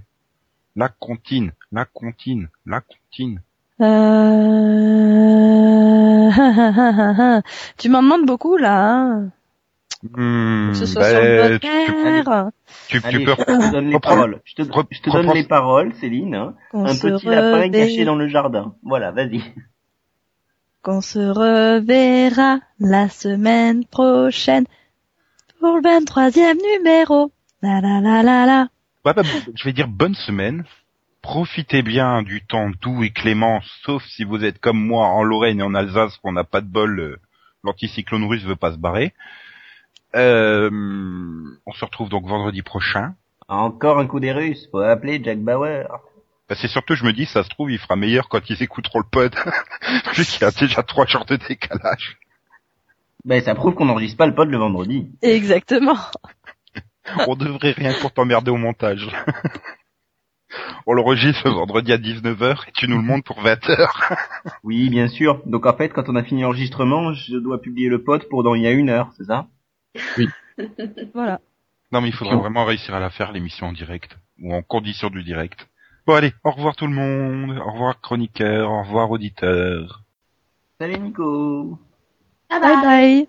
La comptine, la comptine, la comptine.
Euh... tu m'en demandes beaucoup, là, hein.
Hmm,
Que ce soit
bah,
sur le
tu, tu, tu
Allez,
peux...
je te donne les paroles. Je te,
rep-
je te donne les paroles, Céline. hein. Un petit lapin caché dans le jardin. Voilà, vas-y.
Qu'on se reverra la semaine prochaine pour le 23e numéro. La la la la la.
Bah, bah, je vais dire bonne semaine. Profitez bien du temps doux et clément, sauf si vous êtes comme moi en Lorraine et en Alsace, qu'on n'a pas de bol, euh, l'anticyclone russe veut pas se barrer. Euh, on se retrouve donc vendredi prochain.
Encore un coup des Russes. Faut appeler Jack Bauer.
Bah, c'est surtout, je me dis, ça se trouve, il fera meilleur quand ils écouteront le pod, vu qu'il y a déjà trois jours de décalage.
Ben, ça prouve qu'on n'enregistre pas le pod le vendredi.
Exactement.
On devrait rien pour t'emmerder au montage. On l'enregistre le vendredi à 19h et tu nous le montres pour 20h.
Oui, bien sûr. Donc en fait, quand on a fini l'enregistrement, je dois publier le pod pour dans il y a une heure, c'est ça?
Voilà.
Non mais il faudrait vraiment réussir à la faire l'émission en direct ou en condition du direct. Bon allez, au revoir tout le monde, au revoir chroniqueur, au revoir auditeur.
Salut Nico.
Bye bye.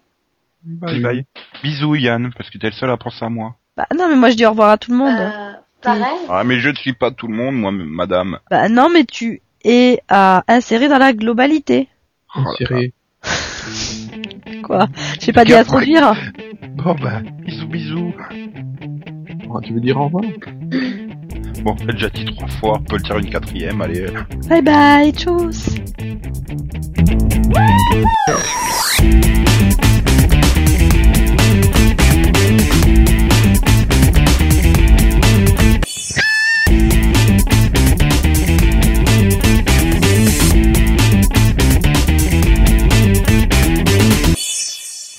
Bye bye. Bisous Yann, parce que t'es le seul à penser à moi.
Bah non, mais moi je dis au revoir à tout le monde.
euh, pareil.
Ah mais je ne suis pas tout le monde, moi madame.
Bah non, mais tu es à insérer dans la globalité.
Oh là
Inséré.
Quoi? J'ai pas dit à trop dire.
Bon bah, bisous bisous.
Ah, tu veux dire au revoir?
Bon, elle déjà dit trois fois, on peut le dire une quatrième, allez.
Bye bye, tchuss.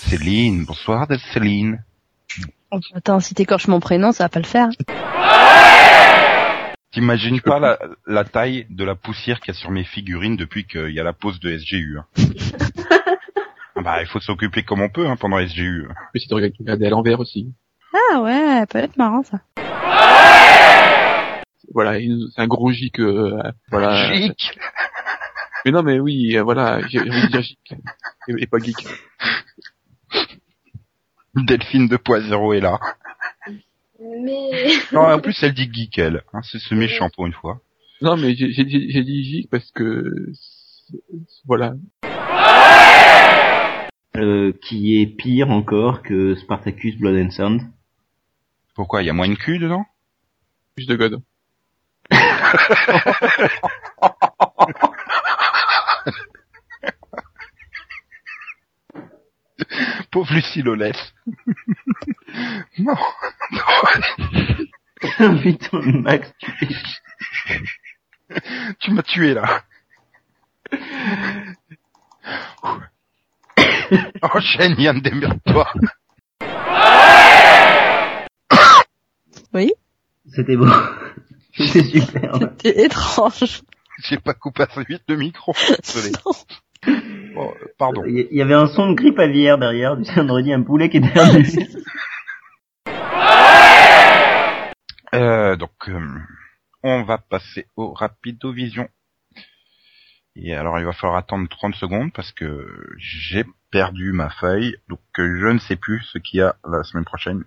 Céline, bonsoir Céline.
Attends, si t'écorches mon prénom, ça va pas le faire.
T'imagines pas la, la taille de la poussière qu'il y a sur mes figurines depuis qu'il y a la pause de SGU. hein. Ah bah, il faut s'occuper comme on peut hein, pendant SGU.
Mais si tu regardes à l'envers aussi.
Ah ouais, peut être marrant ça.
Voilà, il- c'est un gros gic, euh, voilà.
Chic
Mais non, mais oui, euh, voilà, j'ai envie de dire gic. Et, et pas geek.
Delphine 2.0 est là.
Mais
Non, en plus elle dit geek elle. Hein, c'est ce méchant pour une fois.
Non, mais j'ai dit gic parce que, voilà.
Euh, qui est pire encore que Spartacus Blood and Sand.
Pourquoi? Il y a moins de cul dedans?
Plus de god.
Pauvre Lucie Lolès. non.
Putain, Max, tu
Tu m'as tué là. Enchaîne Yann, démerde-toi.
Oui
C'était beau. C'était super.
C'était étrange.
J'ai pas coupé assez vite le micro. Désolé.
Non.
Bon, euh, pardon.
Il y- avait un son de grippe aviaire derrière, du vendredi, un poulet qui était perdu.
Euh, donc, euh, on va passer au Rapido Vision. Et alors, il va falloir attendre 30 secondes parce que j'ai perdu ma feuille, donc euh, je ne sais plus ce qu'il y a la semaine prochaine.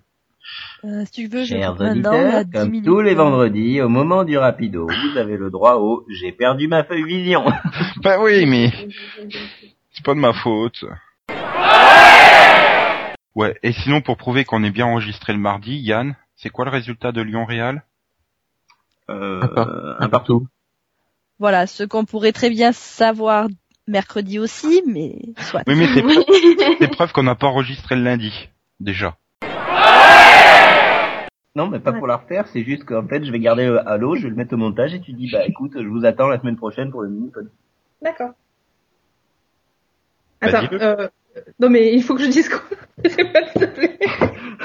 Euh, si tu veux, je
Chers auditeurs,
10
comme
minutes.
tous les vendredis, au moment du rapido, vous avez le droit au J'ai perdu ma feuille vision.
Bah oui, mais c'est pas de ma faute. Ouais, et sinon, pour prouver qu'on est bien enregistré le mardi, Yann, c'est quoi le résultat de Lyon-Réal
Euh,
Un, par-
un
un partout.
Voilà, ce qu'on pourrait très bien savoir mercredi aussi, mais soit.
Oui, mais c'est c'est preuve qu'on n'a pas enregistré le lundi, déjà.
Non, mais pas pour la refaire, c'est juste qu'en fait, je vais garder le halo, je vais le mettre au montage et tu dis, bah écoute, je vous attends la semaine prochaine pour le mini-pod.
D'accord. Attends,
dis-le.
euh, non mais il faut que je dise quoi? C'est pas s'il te plaît.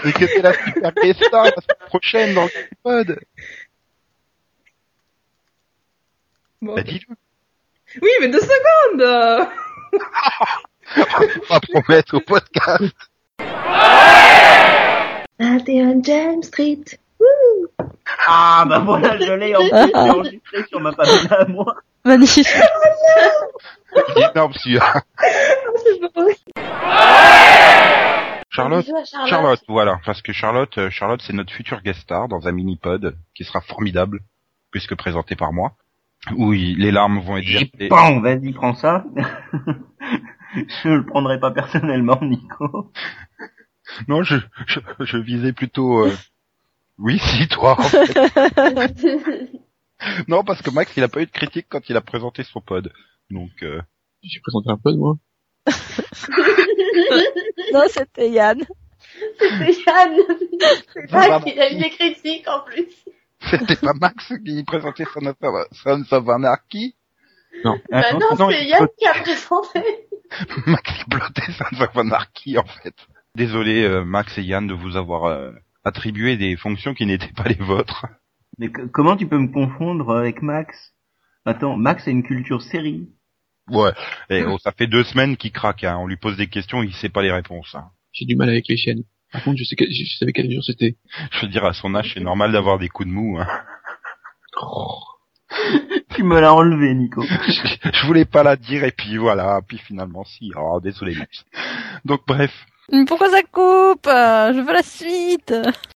Et que c'est la super star la semaine prochaine dans le pod.
Bon.
Bah dis-le.
Oui, mais deux secondes euh.
On va promettre au podcast.
21 James Street.
Ah bah voilà, je l'ai enregistré sur ma page à moi.
Magnifique.
Est énorme celui-là.
C'est pas vrai.
Charlotte.
Charlotte.
Charlotte, voilà, parce que Charlotte, euh, Charlotte, c'est notre future guest star dans un mini-pod qui sera formidable, puisque présenté par moi. Où il- les larmes vont être
Et
versées.
pan, vas-y, prends ça. je le prendrai pas personnellement, Nico.
Non, je, je, je visais plutôt. euh, Oui, si toi. en fait. non, parce que Max, il a pas eu de critique quand il a présenté son pod. Donc, euh,
J'ai présenté un de moi.
Non, c'était Yann.
C'était Yann. C'est pas qu'il a eu des critiques en plus.
C'était pas Max qui présentait son affaire Sons of Anarchy.
Bah non,
non,
c'est Yann qui a présenté.
Max exploitait Sons of Anarchy, en fait. Désolé, euh, Max et Yann, de vous avoir euh, attribué des fonctions qui n'étaient pas les vôtres.
Mais que- comment tu peux me confondre avec Max? Attends, Max a une culture série.
Ouais. Et oh, ça fait deux semaines qu'il craque. Hein. On lui pose des questions, il sait pas les réponses. Hein.
J'ai du mal avec les chaînes. Par contre, je sais que, je je savais quel jour c'était.
Je veux dire, à son âge, c'est normal d'avoir des coups de mou. Hein.
Tu me l'as enlevé, Nico.
je, je voulais pas la dire et puis voilà. Puis finalement, si. Oh, désolé, Max. Donc bref.
Pourquoi ça coupe? Je veux la suite.